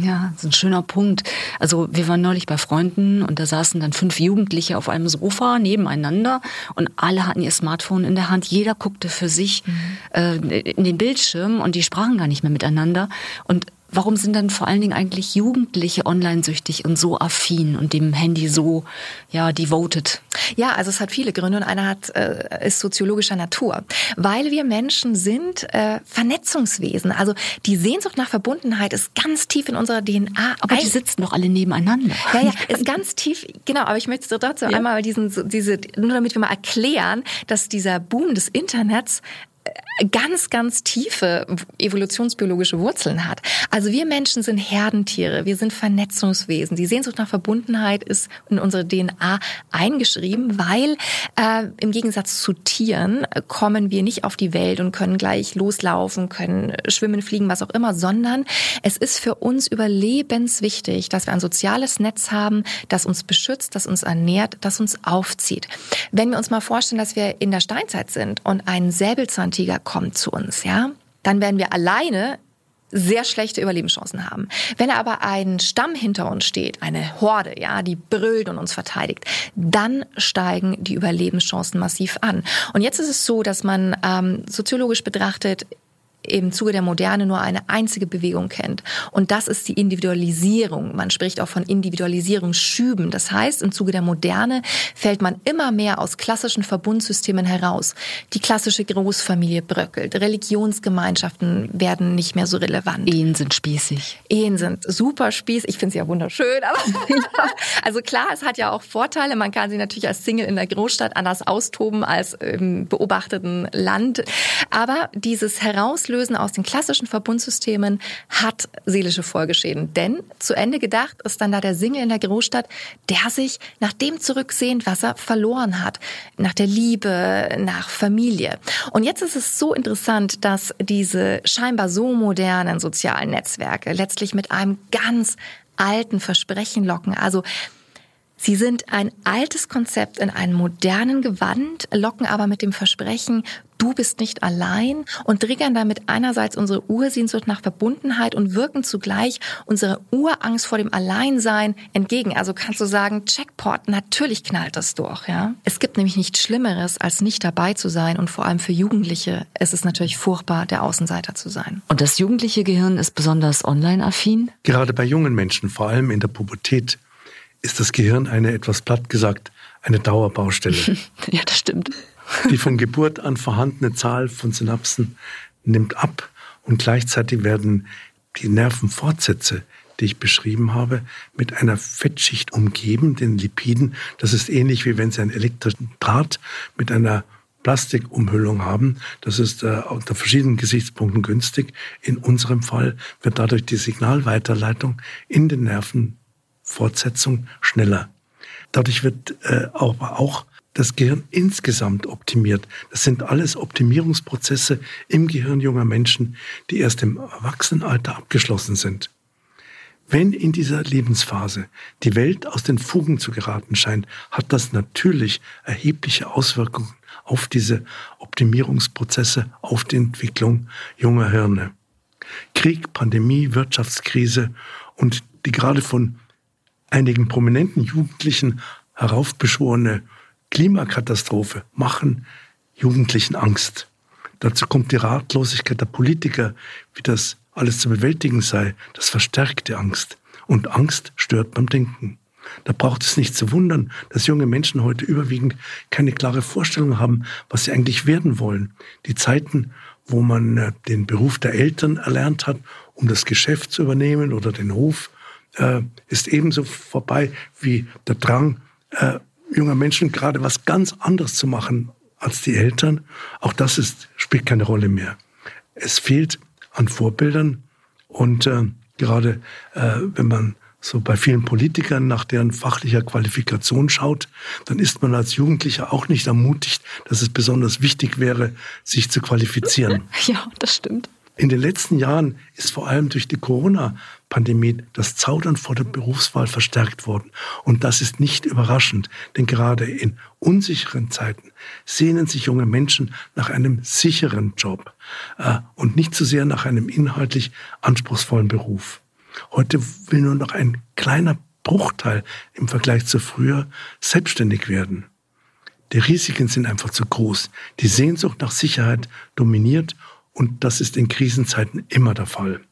Ja, das ist ein schöner Punkt. Also wir waren neulich bei Freunden und da saßen dann fünf Jugendliche auf einem Sofa nebeneinander und alle hatten ihr Smartphone in der Hand. Jeder guckte für sich mhm. äh, in den Bildschirm und die sprachen gar nicht mehr miteinander. Und warum sind dann vor allen Dingen eigentlich Jugendliche online-süchtig und so affin und dem Handy so ja devoted? Ja, also es hat viele Gründe und einer hat äh, ist soziologischer Natur, weil wir Menschen sind äh, Vernetzungswesen. Also die Sehnsucht nach Verbundenheit ist ganz tief in unserer DNA. Aber die sitzen doch alle nebeneinander. Ja, ja, ist ganz tief. Genau, aber ich möchte dazu ja. einmal diesen diese nur damit wir mal erklären, dass dieser Boom des Internets ganz, ganz tiefe evolutionsbiologische Wurzeln hat. Also wir Menschen sind Herdentiere, wir sind Vernetzungswesen. Die Sehnsucht nach Verbundenheit ist in unsere DNA eingeschrieben, weil äh, im Gegensatz zu Tieren kommen wir nicht auf die Welt und können gleich loslaufen, können schwimmen, fliegen, was auch immer, sondern es ist für uns überlebenswichtig, dass wir ein soziales Netz haben, das uns beschützt, das uns ernährt, das uns aufzieht. Wenn wir uns mal vorstellen, dass wir in der Steinzeit sind und ein Säbelzahntiger kommt zu uns, ja, dann werden wir alleine sehr schlechte Überlebenschancen haben. Wenn aber ein Stamm hinter uns steht, eine Horde, ja, die brüllt und uns verteidigt, dann steigen die Überlebenschancen massiv an. Und jetzt ist es so, dass man ähm, soziologisch betrachtet im Zuge der Moderne nur eine einzige Bewegung kennt. Und das ist die Individualisierung. Man spricht auch von Individualisierungsschüben. Das heißt, im Zuge der Moderne fällt man immer mehr aus klassischen Verbundsystemen heraus. Die klassische Großfamilie bröckelt. Religionsgemeinschaften werden nicht mehr so relevant. Ehen sind spießig. Ehen sind super spießig. Ich finde sie ja wunderschön. Aber also klar, es hat ja auch Vorteile. Man kann sie natürlich als Single in der Großstadt anders austoben als im beobachteten Land. Aber dieses Herauslösen Loslösen aus den klassischen Verbundsystemen hat seelische Folgeschäden. Denn zu Ende gedacht ist dann da der Single in der Großstadt, der sich nach dem zurücksehnt, was er verloren hat. Nach der Liebe, nach Familie. Und jetzt ist es so interessant, dass diese scheinbar so modernen sozialen Netzwerke letztlich mit einem ganz alten Versprechen locken. Also Sie sind ein altes Konzept in einem modernen Gewand, locken aber mit dem Versprechen, du bist nicht allein und triggern damit einerseits unsere Ursehnsucht nach Verbundenheit und wirken zugleich unsere Urangst vor dem Alleinsein entgegen. Also kannst du sagen, Checkpot, natürlich knallt das durch, ja. Es gibt nämlich nichts Schlimmeres, als nicht dabei zu sein und vor allem für Jugendliche ist es natürlich furchtbar, der Außenseiter zu sein. Und das jugendliche Gehirn ist besonders online-affin? Gerade bei jungen Menschen, vor allem in der Pubertät, ist das Gehirn eine, etwas platt gesagt, eine Dauerbaustelle. ja, das stimmt. Die von Geburt an vorhandene Zahl von Synapsen nimmt ab und gleichzeitig werden die Nervenfortsätze, die ich beschrieben habe, mit einer Fettschicht umgeben, den Lipiden. Das ist ähnlich wie wenn Sie einen elektrischen Draht mit einer Plastikumhüllung haben. Das ist äh, unter verschiedenen Gesichtspunkten günstig. In unserem Fall wird dadurch die Signalweiterleitung in den Nerven Fortsetzung schneller. Dadurch wird äh, aber auch das Gehirn insgesamt optimiert. Das sind alles Optimierungsprozesse im Gehirn junger Menschen, die erst im Erwachsenenalter abgeschlossen sind. Wenn in dieser Lebensphase die Welt aus den Fugen zu geraten scheint, hat das natürlich erhebliche Auswirkungen auf diese Optimierungsprozesse, auf die Entwicklung junger Hirne. Krieg, Pandemie, Wirtschaftskrise und die gerade von einigen prominenten Jugendlichen heraufbeschworene Klimakatastrophe machen Jugendlichen Angst. Dazu kommt die Ratlosigkeit der Politiker, wie das alles zu bewältigen sei. Das verstärkt die Angst. Und Angst stört beim Denken. Da braucht es nicht zu wundern, dass junge Menschen heute überwiegend keine klare Vorstellung haben, was sie eigentlich werden wollen. Die Zeiten, wo man äh, den Beruf der Eltern erlernt hat, um das Geschäft zu übernehmen oder den Hof, äh, ist ebenso vorbei wie der Drang äh, junger Menschen, gerade was ganz anderes zu machen als die Eltern. Auch das ist, spielt keine Rolle mehr. Es fehlt an Vorbildern und äh, gerade äh, wenn man so bei vielen Politikern nach deren fachlicher Qualifikation schaut, dann ist man als Jugendlicher auch nicht ermutigt, dass es besonders wichtig wäre, sich zu qualifizieren. Ja, das stimmt. In den letzten Jahren ist vor allem durch die Corona-Pandemie das Zaudern vor der Berufswahl verstärkt worden. Und das ist nicht überraschend, denn gerade in unsicheren Zeiten sehnen sich junge Menschen nach einem sicheren Job äh, und nicht so sehr nach einem inhaltlich anspruchsvollen Beruf. Heute will nur noch ein kleiner Bruchteil im Vergleich zu früher selbstständig werden. Die Risiken sind einfach zu groß. Die Sehnsucht nach Sicherheit dominiert und das ist in Krisenzeiten immer der Fall.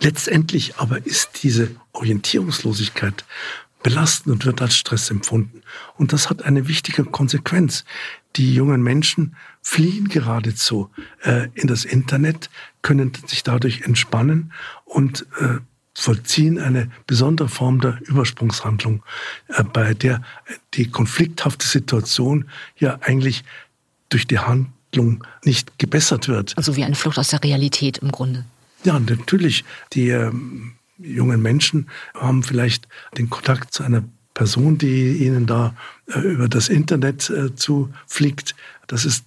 Letztendlich aber ist diese Orientierungslosigkeit belastend und wird als Stress empfunden. Und das hat eine wichtige Konsequenz. Die jungen Menschen fliehen geradezu äh, in das Internet, können sich dadurch entspannen und äh, vollziehen eine besondere Form der Übersprungshandlung, äh, bei der die konflikthafte Situation ja eigentlich durch die Hand Entwicklung nicht gebessert wird. Also wie eine Flucht aus der Realität im Grunde. Ja, natürlich. Die ähm, jungen Menschen haben vielleicht den Kontakt zu einer Person, die ihnen da äh, über das Internet äh, zufliegt. Das ist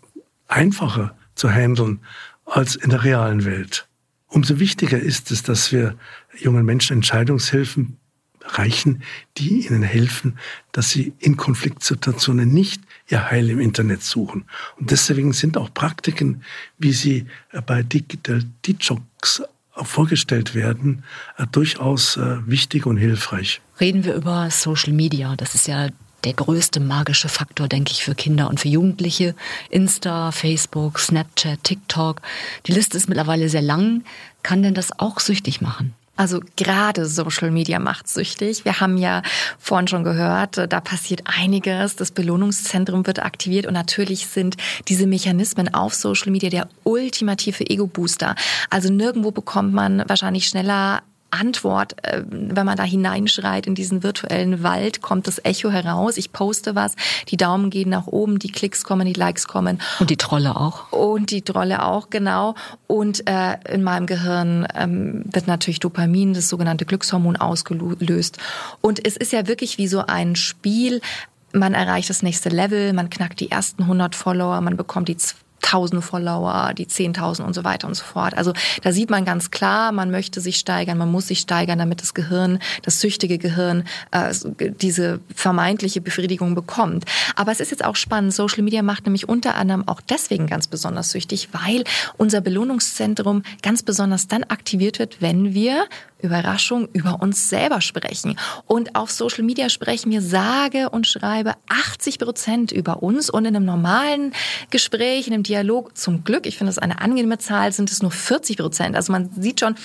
einfacher zu handeln als in der realen Welt. Umso wichtiger ist es, dass wir jungen Menschen Entscheidungshilfen reichen, die ihnen helfen, dass sie in Konfliktsituationen nicht ihr Heil im Internet suchen. Und deswegen sind auch Praktiken, wie sie äh, bei Digital Detox vorgestellt werden, äh, durchaus äh, wichtig und hilfreich. Reden wir über Social Media. Das ist ja der größte magische Faktor, denke ich, für Kinder und für Jugendliche. Insta, Facebook, Snapchat, TikTok. Die Liste ist mittlerweile sehr lang. Kann denn das auch süchtig machen? Also gerade Social Media macht süchtig. Wir haben ja vorhin schon gehört, da passiert einiges. Das Belohnungszentrum wird aktiviert und natürlich sind diese Mechanismen auf Social Media der ultimative Ego-Booster. Also nirgendwo bekommt man wahrscheinlich schneller Antwort, äh, wenn man da hineinschreit in diesen virtuellen Wald, kommt das Echo heraus. Ich poste was, die Daumen gehen nach oben, die Klicks kommen, die Likes kommen. Und die Trolle auch. Und die Trolle auch, genau. Und äh, in meinem Gehirn ähm, wird natürlich Dopamin, das sogenannte Glückshormon, ausgelöst. Und es ist ja wirklich wie so ein Spiel. Man erreicht das nächste Level, man knackt die ersten 100 Follower, man bekommt die 1000 Follower, die 10.000 und so weiter und so fort. Also da sieht man ganz klar, man möchte sich steigern, man muss sich steigern, damit das Gehirn, das süchtige Gehirn, äh, diese vermeintliche Befriedigung bekommt. Aber es ist jetzt auch spannend, Social Media macht nämlich unter anderem auch deswegen ganz besonders süchtig, weil unser Belohnungszentrum ganz besonders dann aktiviert wird, wenn wir Überraschung über uns selber sprechen. Und auf Social Media sprechen wir sage und schreibe 80 Prozent über uns und in einem normalen Gespräch, in einem Dialog, zum Glück, ich finde das eine angenehme Zahl, sind es nur 40 Prozent. Also man sieht schon,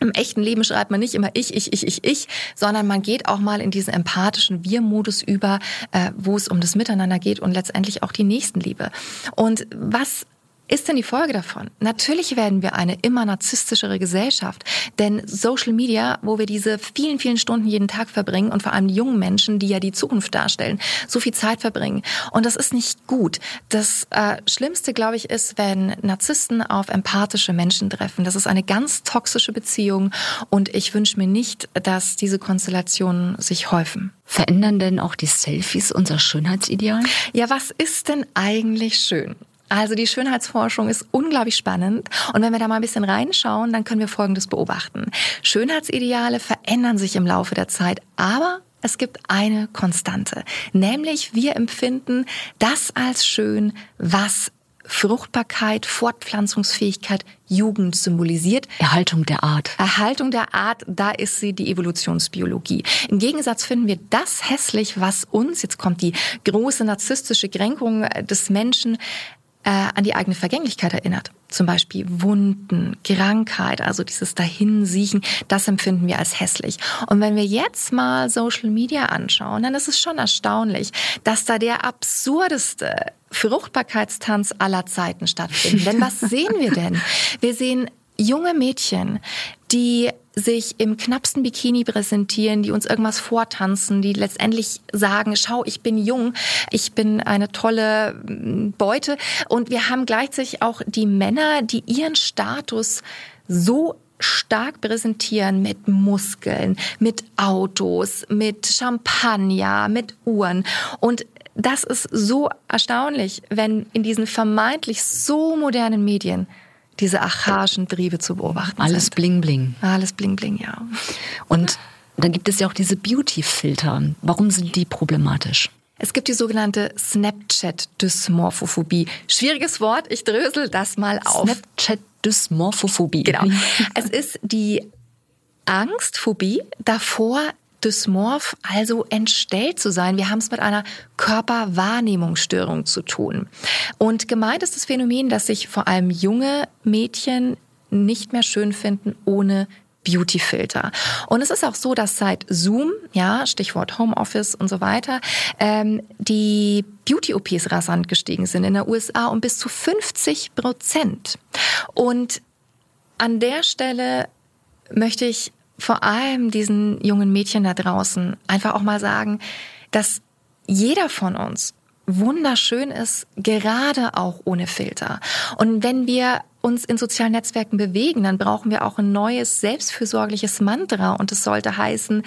im echten Leben schreibt man nicht immer ich, ich, ich, ich, ich, sondern man geht auch mal in diesen empathischen Wir-Modus über, äh, wo es um das Miteinander geht und letztendlich auch die Nächstenliebe. Und was ist denn die Folge davon? Natürlich werden wir eine immer narzisstischere Gesellschaft, denn Social Media, wo wir diese vielen, vielen Stunden jeden Tag verbringen und vor allem die jungen Menschen, die ja die Zukunft darstellen, so viel Zeit verbringen. Und das ist nicht gut. Das äh, Schlimmste, glaube ich, ist, wenn Narzissten auf empathische Menschen treffen. Das ist eine ganz toxische Beziehung und ich wünsche mir nicht, dass diese Konstellationen sich häufen. Verändern denn auch die Selfies unser Schönheitsideal? Ja, was ist denn eigentlich schön? Also die Schönheitsforschung ist unglaublich spannend. Und wenn wir da mal ein bisschen reinschauen, dann können wir Folgendes beobachten. Schönheitsideale verändern sich im Laufe der Zeit, aber es gibt eine Konstante, nämlich wir empfinden das als schön, was Fruchtbarkeit, Fortpflanzungsfähigkeit, Jugend symbolisiert. Erhaltung der Art. Erhaltung der Art, da ist sie die Evolutionsbiologie. Im Gegensatz finden wir das hässlich, was uns, jetzt kommt die große narzisstische Kränkung des Menschen, an die eigene Vergänglichkeit erinnert. Zum Beispiel Wunden, Krankheit, also dieses Dahinsiechen, das empfinden wir als hässlich. Und wenn wir jetzt mal Social Media anschauen, dann ist es schon erstaunlich, dass da der absurdeste Fruchtbarkeitstanz aller Zeiten stattfindet. denn was sehen wir denn? Wir sehen junge Mädchen, die sich im knappsten Bikini präsentieren, die uns irgendwas vortanzen, die letztendlich sagen, schau, ich bin jung, ich bin eine tolle mm, Beute. Und wir haben gleichzeitig auch die Männer, die ihren Status so stark präsentieren mit Muskeln, mit Autos, mit Champagner, mit Uhren. Und das ist so erstaunlich, wenn in diesen vermeintlich so modernen Medien diese archaischen Triebe zu beobachten. Alles sind. bling bling. Alles bling bling, ja. Und dann gibt es ja auch diese Beauty-Filter. Warum sind die problematisch? Es gibt die sogenannte Snapchat-Dysmorphophobie. Schwieriges Wort, ich drösel das mal auf. Snapchat-Dysmorphophobie. Genau. Es ist die Angstphobie davor, dysmorph, also entstellt zu sein. Wir haben es mit einer Körperwahrnehmungsstörung zu tun. Und gemeint ist das Phänomen, dass sich vor allem junge Mädchen nicht mehr schön finden ohne Beautyfilter. Und es ist auch so, dass seit Zoom, ja, Stichwort Homeoffice und so weiter, ähm, die Beauty-OPs rasant gestiegen sind in der USA um bis zu 50 Prozent. Und an der Stelle möchte ich vor allem diesen jungen Mädchen da draußen einfach auch mal sagen, dass jeder von uns wunderschön ist, gerade auch ohne Filter. Und wenn wir uns in sozialen Netzwerken bewegen, dann brauchen wir auch ein neues selbstfürsorgliches Mantra und es sollte heißen,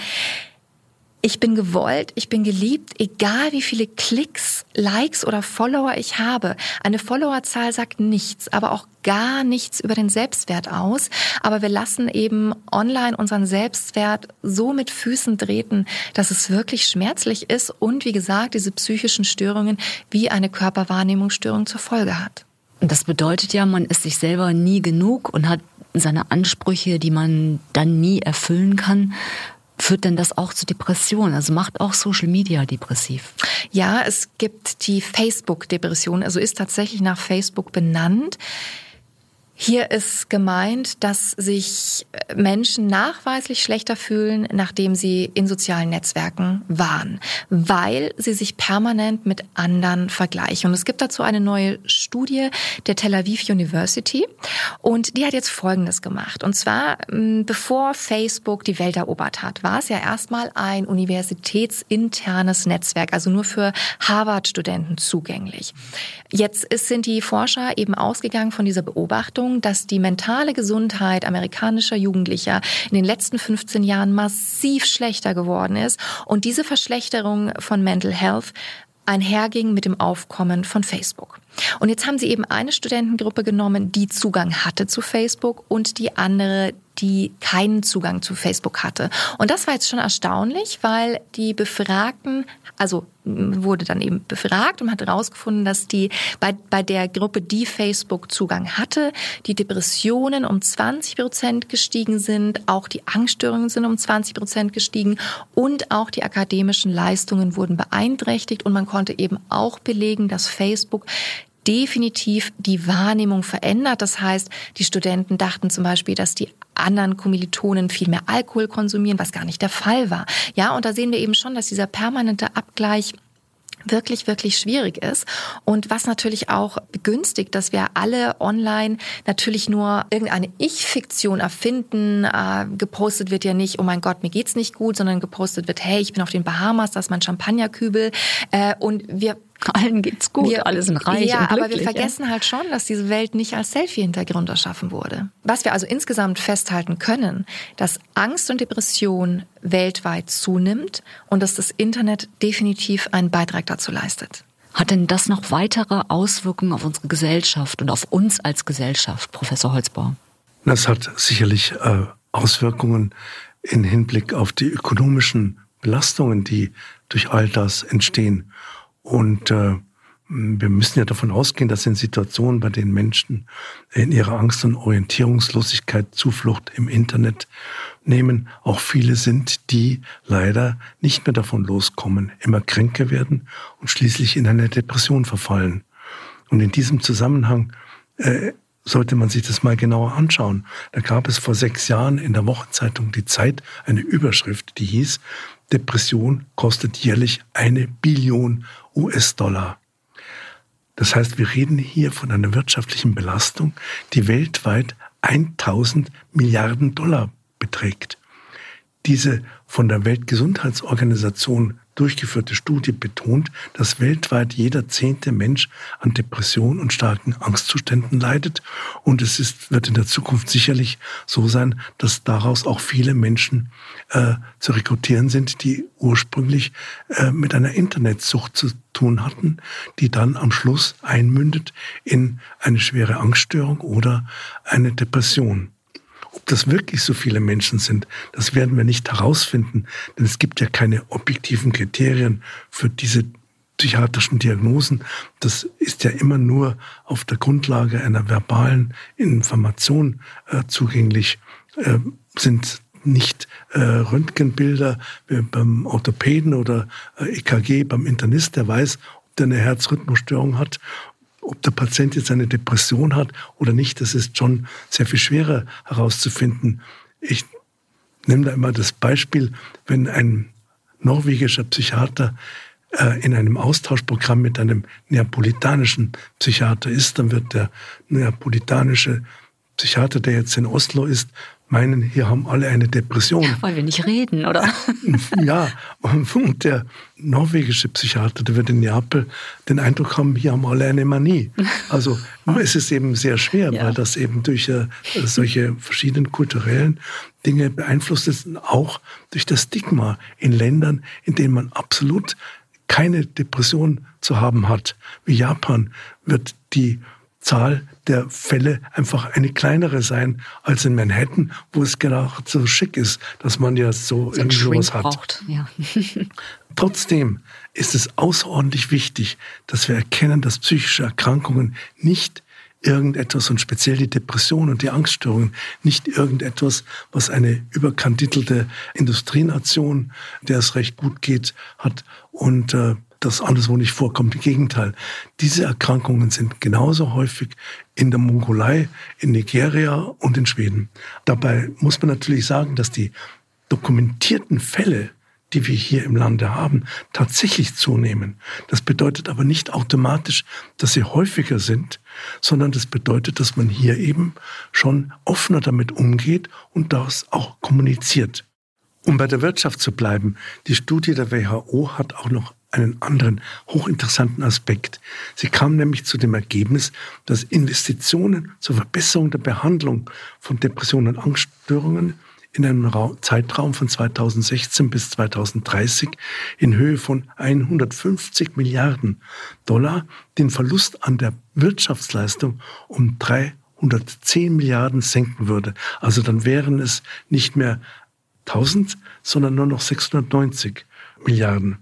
ich bin gewollt, ich bin geliebt, egal wie viele Klicks, Likes oder Follower ich habe. Eine Followerzahl sagt nichts, aber auch gar nichts über den Selbstwert aus. Aber wir lassen eben online unseren Selbstwert so mit Füßen treten, dass es wirklich schmerzlich ist und wie gesagt, diese psychischen Störungen wie eine Körperwahrnehmungsstörung zur Folge hat. Das bedeutet ja, man ist sich selber nie genug und hat seine Ansprüche, die man dann nie erfüllen kann. Führt denn das auch zu Depressionen? Also macht auch Social Media depressiv? Ja, es gibt die Facebook-Depression, also ist tatsächlich nach Facebook benannt. Hier ist gemeint, dass sich Menschen nachweislich schlechter fühlen, nachdem sie in sozialen Netzwerken waren, weil sie sich permanent mit anderen vergleichen. Und es gibt dazu eine neue Studie der Tel Aviv University und die hat jetzt Folgendes gemacht. Und zwar, bevor Facebook die Welt erobert hat, war es ja erstmal ein universitätsinternes Netzwerk, also nur für Harvard-Studenten zugänglich. Jetzt sind die Forscher eben ausgegangen von dieser Beobachtung, Beobachtung, dass die mentale Gesundheit amerikanischer Jugendlicher in den letzten 15 Jahren massiv schlechter geworden ist und diese Verschlechterung von Mental Health einherging mit dem Aufkommen von Facebook. Und jetzt haben sie eben eine Studentengruppe genommen, die Zugang hatte zu Facebook und die andere, die keinen Zugang zu Facebook hatte. Und das war jetzt schon erstaunlich, weil die Befragten, also wurde dann eben befragt und hat herausgefunden, dass die bei, bei der Gruppe, die Facebook Zugang hatte, die Depressionen um 20 Prozent gestiegen sind, auch die Angststörungen sind um 20 Prozent gestiegen und auch die akademischen Leistungen wurden beeinträchtigt und man konnte eben auch belegen, dass Facebook definitiv die Wahrnehmung verändert. Das heißt, die Studenten dachten zum Beispiel, dass die anderen Kommilitonen viel mehr Alkohol konsumieren, was gar nicht der Fall war. Ja, und da sehen wir eben schon, dass dieser permanente Abgleich wirklich, wirklich schwierig ist. Und was natürlich auch begünstigt, dass wir alle online natürlich nur irgendeine Ich-Fiktion erfinden. Äh, gepostet wird ja nicht, oh mein Gott, mir geht's nicht gut, sondern gepostet wird, hey, ich bin auf den Bahamas, das ist mein Champagnerkübel. Äh, und wir allen geht's gut, wir, alle sind reich ja, und glücklich. aber wir vergessen ja. halt schon, dass diese Welt nicht als Selfie-Hintergrund erschaffen wurde. Was wir also insgesamt festhalten können, dass Angst und Depression weltweit zunimmt und dass das Internet definitiv einen Beitrag dazu leistet. Hat denn das noch weitere Auswirkungen auf unsere Gesellschaft und auf uns als Gesellschaft, Professor Holzbauer? Das hat sicherlich äh, Auswirkungen in Hinblick auf die ökonomischen Belastungen, die durch all das entstehen. Und äh, wir müssen ja davon ausgehen, dass in Situationen, bei denen Menschen in ihrer Angst und Orientierungslosigkeit Zuflucht im Internet nehmen, auch viele sind, die leider nicht mehr davon loskommen, immer kränker werden und schließlich in eine Depression verfallen. Und in diesem Zusammenhang äh, sollte man sich das mal genauer anschauen. Da gab es vor sechs Jahren in der Wochenzeitung Die Zeit eine Überschrift, die hieß, Depression kostet jährlich eine Billion US-Dollar. Das heißt, wir reden hier von einer wirtschaftlichen Belastung, die weltweit 1000 Milliarden Dollar beträgt. Diese von der Weltgesundheitsorganisation durchgeführte Studie betont, dass weltweit jeder zehnte Mensch an Depressionen und starken Angstzuständen leidet. Und es ist, wird in der Zukunft sicherlich so sein, dass daraus auch viele Menschen äh, zu rekrutieren sind, die ursprünglich äh, mit einer Internetsucht zu tun hatten, die dann am Schluss einmündet in eine schwere Angststörung oder eine Depression. Ob das wirklich so viele Menschen sind, das werden wir nicht herausfinden, denn es gibt ja keine objektiven Kriterien für diese psychiatrischen Diagnosen. Das ist ja immer nur auf der Grundlage einer verbalen Information äh, zugänglich. Äh, sind nicht äh, Röntgenbilder beim Orthopäden oder äh, EKG beim Internist, der weiß, ob der eine Herzrhythmusstörung hat ob der Patient jetzt eine Depression hat oder nicht, das ist schon sehr viel schwerer herauszufinden. Ich nehme da immer das Beispiel, wenn ein norwegischer Psychiater äh, in einem Austauschprogramm mit einem neapolitanischen Psychiater ist, dann wird der neapolitanische Psychiater, der jetzt in Oslo ist, meinen, hier haben alle eine Depression. Weil wir nicht reden, oder? ja, und der norwegische Psychiater, der wird in Neapel den Eindruck haben, hier haben alle eine Manie. Also es ist eben sehr schwer, ja. weil das eben durch äh, solche verschiedenen kulturellen Dinge beeinflusst ist, auch durch das Stigma in Ländern, in denen man absolut keine Depression zu haben hat. Wie Japan wird die Zahl der Fälle einfach eine kleinere sein als in Manhattan, wo es gerade so schick ist, dass man ja so, so irgendwas hat. Ja. Trotzdem ist es außerordentlich wichtig, dass wir erkennen, dass psychische Erkrankungen nicht irgendetwas und speziell die Depression und die Angststörungen nicht irgendetwas, was eine überkandidelte Industrienation, der es recht gut geht, hat und äh, das anderswo nicht vorkommt. Im Gegenteil, diese Erkrankungen sind genauso häufig in der Mongolei, in Nigeria und in Schweden. Dabei muss man natürlich sagen, dass die dokumentierten Fälle, die wir hier im Lande haben, tatsächlich zunehmen. Das bedeutet aber nicht automatisch, dass sie häufiger sind, sondern das bedeutet, dass man hier eben schon offener damit umgeht und das auch kommuniziert. Um bei der Wirtschaft zu bleiben, die Studie der WHO hat auch noch einen anderen hochinteressanten Aspekt. Sie kam nämlich zu dem Ergebnis, dass Investitionen zur Verbesserung der Behandlung von Depressionen und Angststörungen in einem Zeitraum von 2016 bis 2030 in Höhe von 150 Milliarden Dollar den Verlust an der Wirtschaftsleistung um 310 Milliarden senken würde. Also dann wären es nicht mehr 1000, sondern nur noch 690 Milliarden.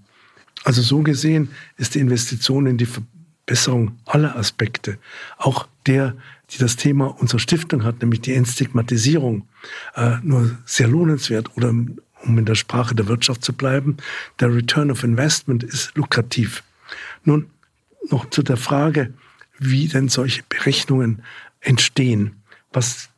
Also so gesehen ist die Investition in die Verbesserung aller Aspekte, auch der, die das Thema unserer Stiftung hat, nämlich die Entstigmatisierung, äh, nur sehr lohnenswert oder um in der Sprache der Wirtschaft zu bleiben, der Return of Investment ist lukrativ. Nun noch zu der Frage, wie denn solche Berechnungen entstehen. Was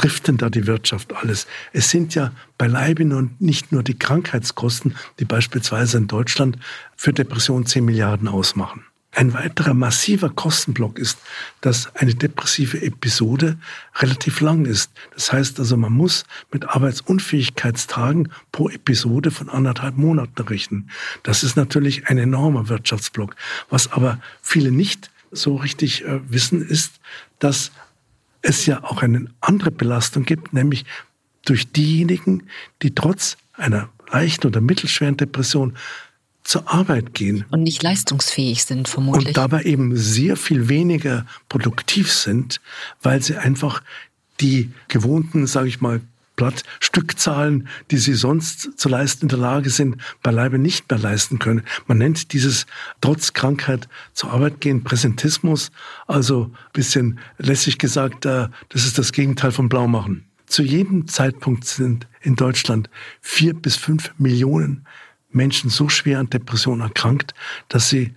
trifft denn da die Wirtschaft alles? Es sind ja beileibe nun nicht nur die Krankheitskosten, die beispielsweise in Deutschland für Depressionen 10 Milliarden ausmachen. Ein weiterer massiver Kostenblock ist, dass eine depressive Episode relativ lang ist. Das heißt also, man muss mit Arbeitsunfähigkeitstagen pro Episode von anderthalb Monaten rechnen. Das ist natürlich ein enormer Wirtschaftsblock. Was aber viele nicht so richtig äh, wissen, ist, dass es ja auch eine andere Belastung gibt, nämlich durch diejenigen, die trotz einer leichten oder mittelschweren Depression zur Arbeit gehen. Und nicht leistungsfähig sind, vermutlich. Und dabei eben sehr viel weniger produktiv sind, weil sie einfach die gewohnten, sage ich mal, Blatt Stückzahlen, die sie sonst zu leisten in der Lage sind, beileibe nicht mehr leisten können. Man nennt dieses trotz Krankheit zur Arbeit gehen Präsentismus, also bisschen lässig gesagt, äh, das ist das Gegenteil von Blaumachen. Zu jedem Zeitpunkt sind in Deutschland vier bis fünf Millionen Menschen so schwer an Depressionen erkrankt, dass sie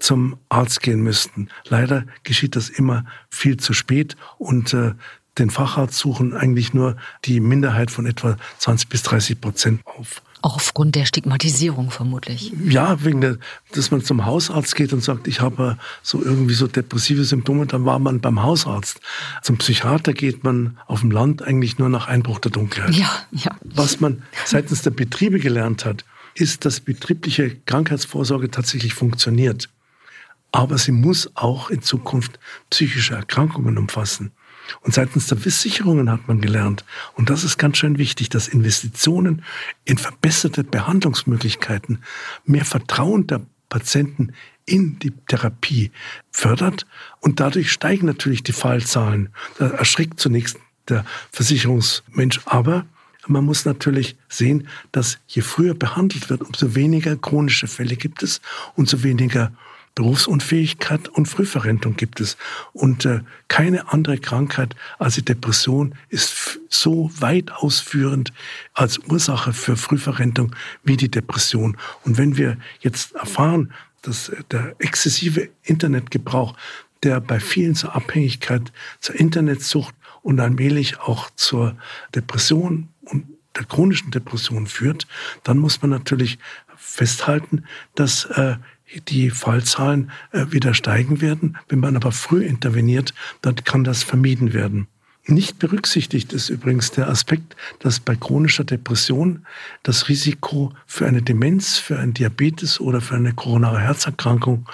zum Arzt gehen müssten. Leider geschieht das immer viel zu spät und äh, den Facharzt suchen eigentlich nur die Minderheit von etwa 20 bis 30 Prozent auf. Auch aufgrund der Stigmatisierung vermutlich. Ja, wegen der, dass man zum Hausarzt geht und sagt, ich habe so irgendwie so depressive Symptome, dann war man beim Hausarzt. Zum Psychiater geht man auf dem Land eigentlich nur nach Einbruch der Dunkelheit. Ja, ja. Was man seitens der Betriebe gelernt hat, ist, dass betriebliche Krankheitsvorsorge tatsächlich funktioniert. Aber sie muss auch in Zukunft psychische Erkrankungen umfassen. Und seitens der Versicherungen hat man gelernt, und das ist ganz schön wichtig, dass Investitionen in verbesserte Behandlungsmöglichkeiten mehr Vertrauen der Patienten in die Therapie fördert und dadurch steigen natürlich die Fallzahlen. Da erschrickt zunächst der Versicherungsmensch, aber man muss natürlich sehen, dass je früher behandelt wird, umso weniger chronische Fälle gibt es, umso weniger Berufsunfähigkeit und Frühverrentung gibt es. Und äh, keine andere Krankheit als die Depression ist so weit ausführend als Ursache für Frühverrentung wie die Depression. Und wenn wir jetzt erfahren, dass der exzessive Internetgebrauch, der bei vielen zur Abhängigkeit, zur Internetsucht und allmählich auch zur Depression und der chronischen Depression führt, dann muss man natürlich festhalten, dass äh, die Fallzahlen äh, wieder steigen werden. Wenn man aber früh interveniert, dann kann das vermieden werden. Nicht berücksichtigt ist übrigens der Aspekt, dass bei chronischer Depression das Risiko für eine Demenz, für einen Diabetes oder für eine koronare Herzerkrankung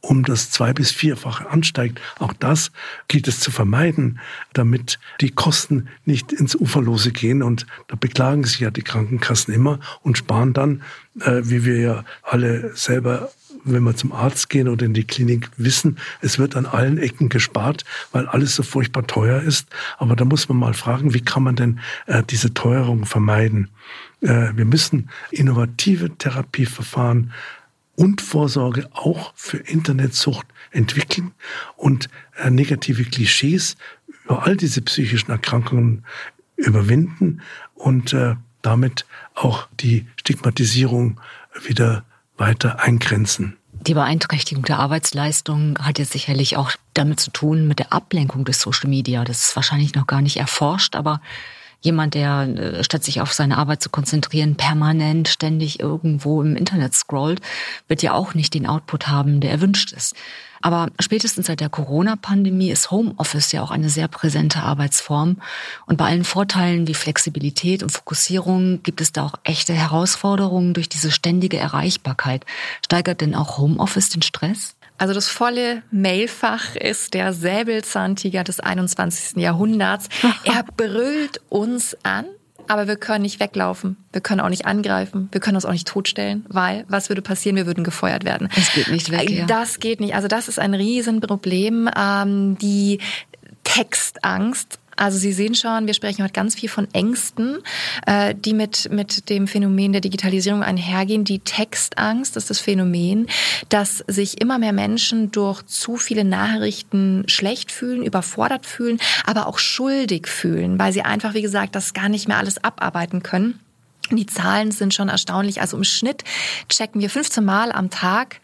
um das zwei- bis vierfache ansteigt. Auch das gilt es zu vermeiden, damit die Kosten nicht ins Uferlose gehen. Und da beklagen sich ja die Krankenkassen immer und sparen dann, äh, wie wir ja alle selber wenn wir zum Arzt gehen oder in die Klinik, wissen, es wird an allen Ecken gespart, weil alles so furchtbar teuer ist. Aber da muss man mal fragen, wie kann man denn äh, diese Teuerung vermeiden? Äh, wir müssen innovative Therapieverfahren und Vorsorge auch für Internetsucht entwickeln und äh, negative Klischees über all diese psychischen Erkrankungen überwinden und äh, damit auch die Stigmatisierung wieder weiter eingrenzen. Die Beeinträchtigung der Arbeitsleistung hat jetzt sicherlich auch damit zu tun mit der Ablenkung des Social Media. Das ist wahrscheinlich noch gar nicht erforscht, aber jemand, der äh, statt sich auf seine Arbeit zu konzentrieren, permanent ständig irgendwo im Internet scrollt, wird ja auch nicht den Output haben, der erwünscht ist. Aber spätestens seit der Corona-Pandemie ist Homeoffice ja auch eine sehr präsente Arbeitsform. Und bei allen Vorteilen wie Flexibilität und Fokussierung gibt es da auch echte Herausforderungen durch diese ständige Erreichbarkeit. Steigert denn auch Homeoffice den Stress? Also das volle Mailfach ist der Säbelzahntiger des 21. Jahrhunderts. Er brüllt uns an, aber wir können nicht weglaufen. Wir können auch nicht angreifen. Wir können uns auch nicht totstellen, weil was würde passieren? Wir würden gefeuert werden. Das geht nicht weg. Ja. Das geht nicht. Also das ist ein Riesenproblem. Ähm, die Textangst also Sie sehen schon, wir sprechen heute ganz viel von Ängsten, äh, die mit, mit dem Phänomen der Digitalisierung einhergehen. Die Textangst ist das Phänomen, dass sich immer mehr Menschen durch zu viele Nachrichten schlecht fühlen, überfordert fühlen, aber auch schuldig fühlen, weil sie einfach, wie gesagt, das gar nicht mehr alles abarbeiten können. Die Zahlen sind schon erstaunlich. Also im Schnitt checken wir 15 Mal am Tag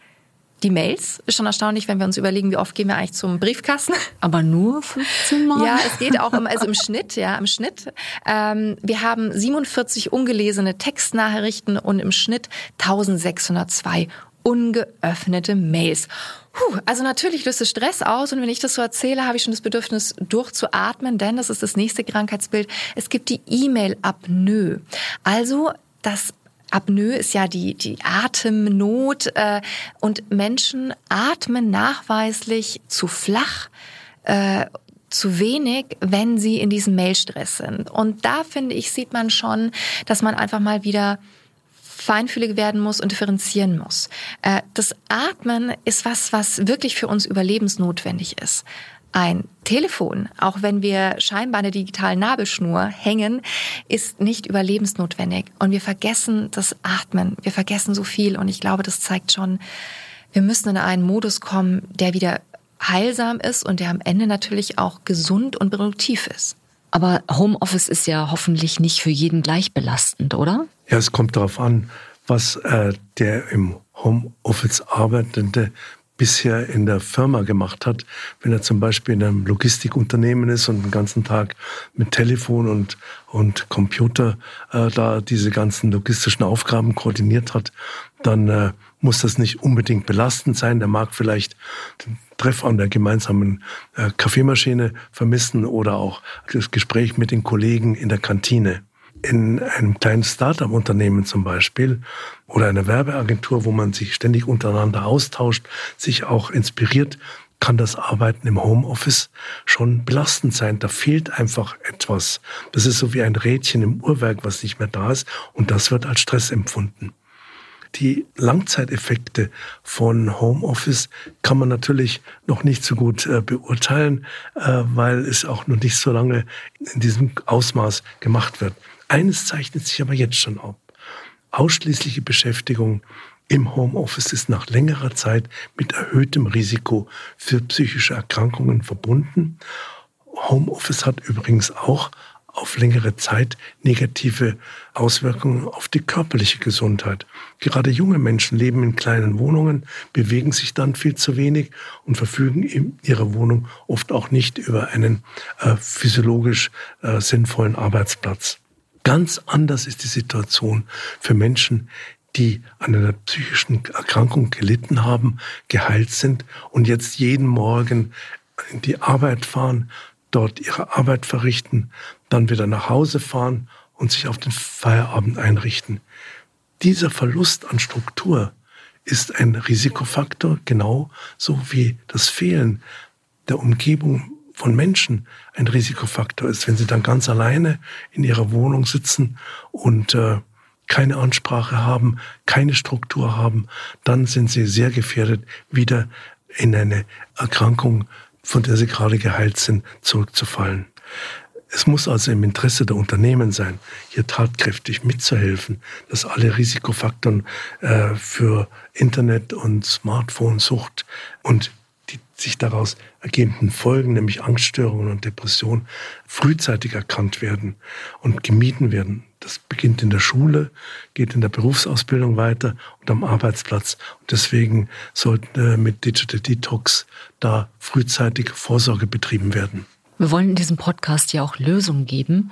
die Mails. Ist schon erstaunlich, wenn wir uns überlegen, wie oft gehen wir eigentlich zum Briefkasten. Aber nur 15 Mal? Ja, es geht auch im, also im Schnitt, ja, im Schnitt. Ähm, wir haben 47 ungelesene Textnachrichten und im Schnitt 1602 ungeöffnete Mails. Puh, also natürlich löst es Stress aus und wenn ich das so erzähle, habe ich schon das Bedürfnis durchzuatmen, denn das ist das nächste Krankheitsbild. Es gibt die E-Mail-Apnoe. Also das Apnoe ist ja die, die Atemnot äh, und Menschen atmen nachweislich zu flach. Äh, zu wenig, wenn sie in diesem Mailstress sind. Und da finde ich, sieht man schon, dass man einfach mal wieder feinfühlig werden muss und differenzieren muss. Äh, das Atmen ist was, was wirklich für uns überlebensnotwendig ist. Ein Telefon, auch wenn wir scheinbar eine digitale Nabelschnur hängen, ist nicht überlebensnotwendig. Und wir vergessen das Atmen. Wir vergessen so viel. Und ich glaube, das zeigt schon, wir müssen in einen Modus kommen, der wieder heilsam ist und der am Ende natürlich auch gesund und produktiv ist. Aber Homeoffice ist ja hoffentlich nicht für jeden gleich belastend, oder? Ja, es kommt darauf an, was äh, der im Homeoffice arbeitende bisher in der Firma gemacht hat. Wenn er zum Beispiel in einem Logistikunternehmen ist und den ganzen Tag mit Telefon und, und Computer äh, da diese ganzen logistischen Aufgaben koordiniert hat, dann äh, muss das nicht unbedingt belastend sein. Der mag vielleicht den Treff an der gemeinsamen äh, Kaffeemaschine vermissen oder auch das Gespräch mit den Kollegen in der Kantine in einem kleinen Start-up-Unternehmen zum Beispiel oder einer Werbeagentur, wo man sich ständig untereinander austauscht, sich auch inspiriert, kann das Arbeiten im Homeoffice schon belastend sein. Da fehlt einfach etwas. Das ist so wie ein Rädchen im Uhrwerk, was nicht mehr da ist und das wird als Stress empfunden. Die Langzeiteffekte von Homeoffice kann man natürlich noch nicht so gut äh, beurteilen, äh, weil es auch noch nicht so lange in diesem Ausmaß gemacht wird. Eines zeichnet sich aber jetzt schon ab. Ausschließliche Beschäftigung im Homeoffice ist nach längerer Zeit mit erhöhtem Risiko für psychische Erkrankungen verbunden. Homeoffice hat übrigens auch auf längere Zeit negative Auswirkungen auf die körperliche Gesundheit. Gerade junge Menschen leben in kleinen Wohnungen, bewegen sich dann viel zu wenig und verfügen in ihrer Wohnung oft auch nicht über einen äh, physiologisch äh, sinnvollen Arbeitsplatz. Ganz anders ist die Situation für Menschen, die an einer psychischen Erkrankung gelitten haben, geheilt sind und jetzt jeden Morgen in die Arbeit fahren, dort ihre Arbeit verrichten, dann wieder nach Hause fahren und sich auf den Feierabend einrichten. Dieser Verlust an Struktur ist ein Risikofaktor, genau so wie das Fehlen der Umgebung von Menschen ein Risikofaktor ist, wenn sie dann ganz alleine in ihrer Wohnung sitzen und äh, keine Ansprache haben, keine Struktur haben, dann sind sie sehr gefährdet, wieder in eine Erkrankung, von der sie gerade geheilt sind, zurückzufallen. Es muss also im Interesse der Unternehmen sein, hier tatkräftig mitzuhelfen, dass alle Risikofaktoren äh, für Internet- und Smartphone-Sucht und die sich daraus ergebenden Folgen, nämlich Angststörungen und Depressionen, frühzeitig erkannt werden und gemieden werden. Das beginnt in der Schule, geht in der Berufsausbildung weiter und am Arbeitsplatz. Und deswegen sollte mit Digital Detox da frühzeitig Vorsorge betrieben werden. Wir wollen in diesem Podcast ja auch Lösungen geben.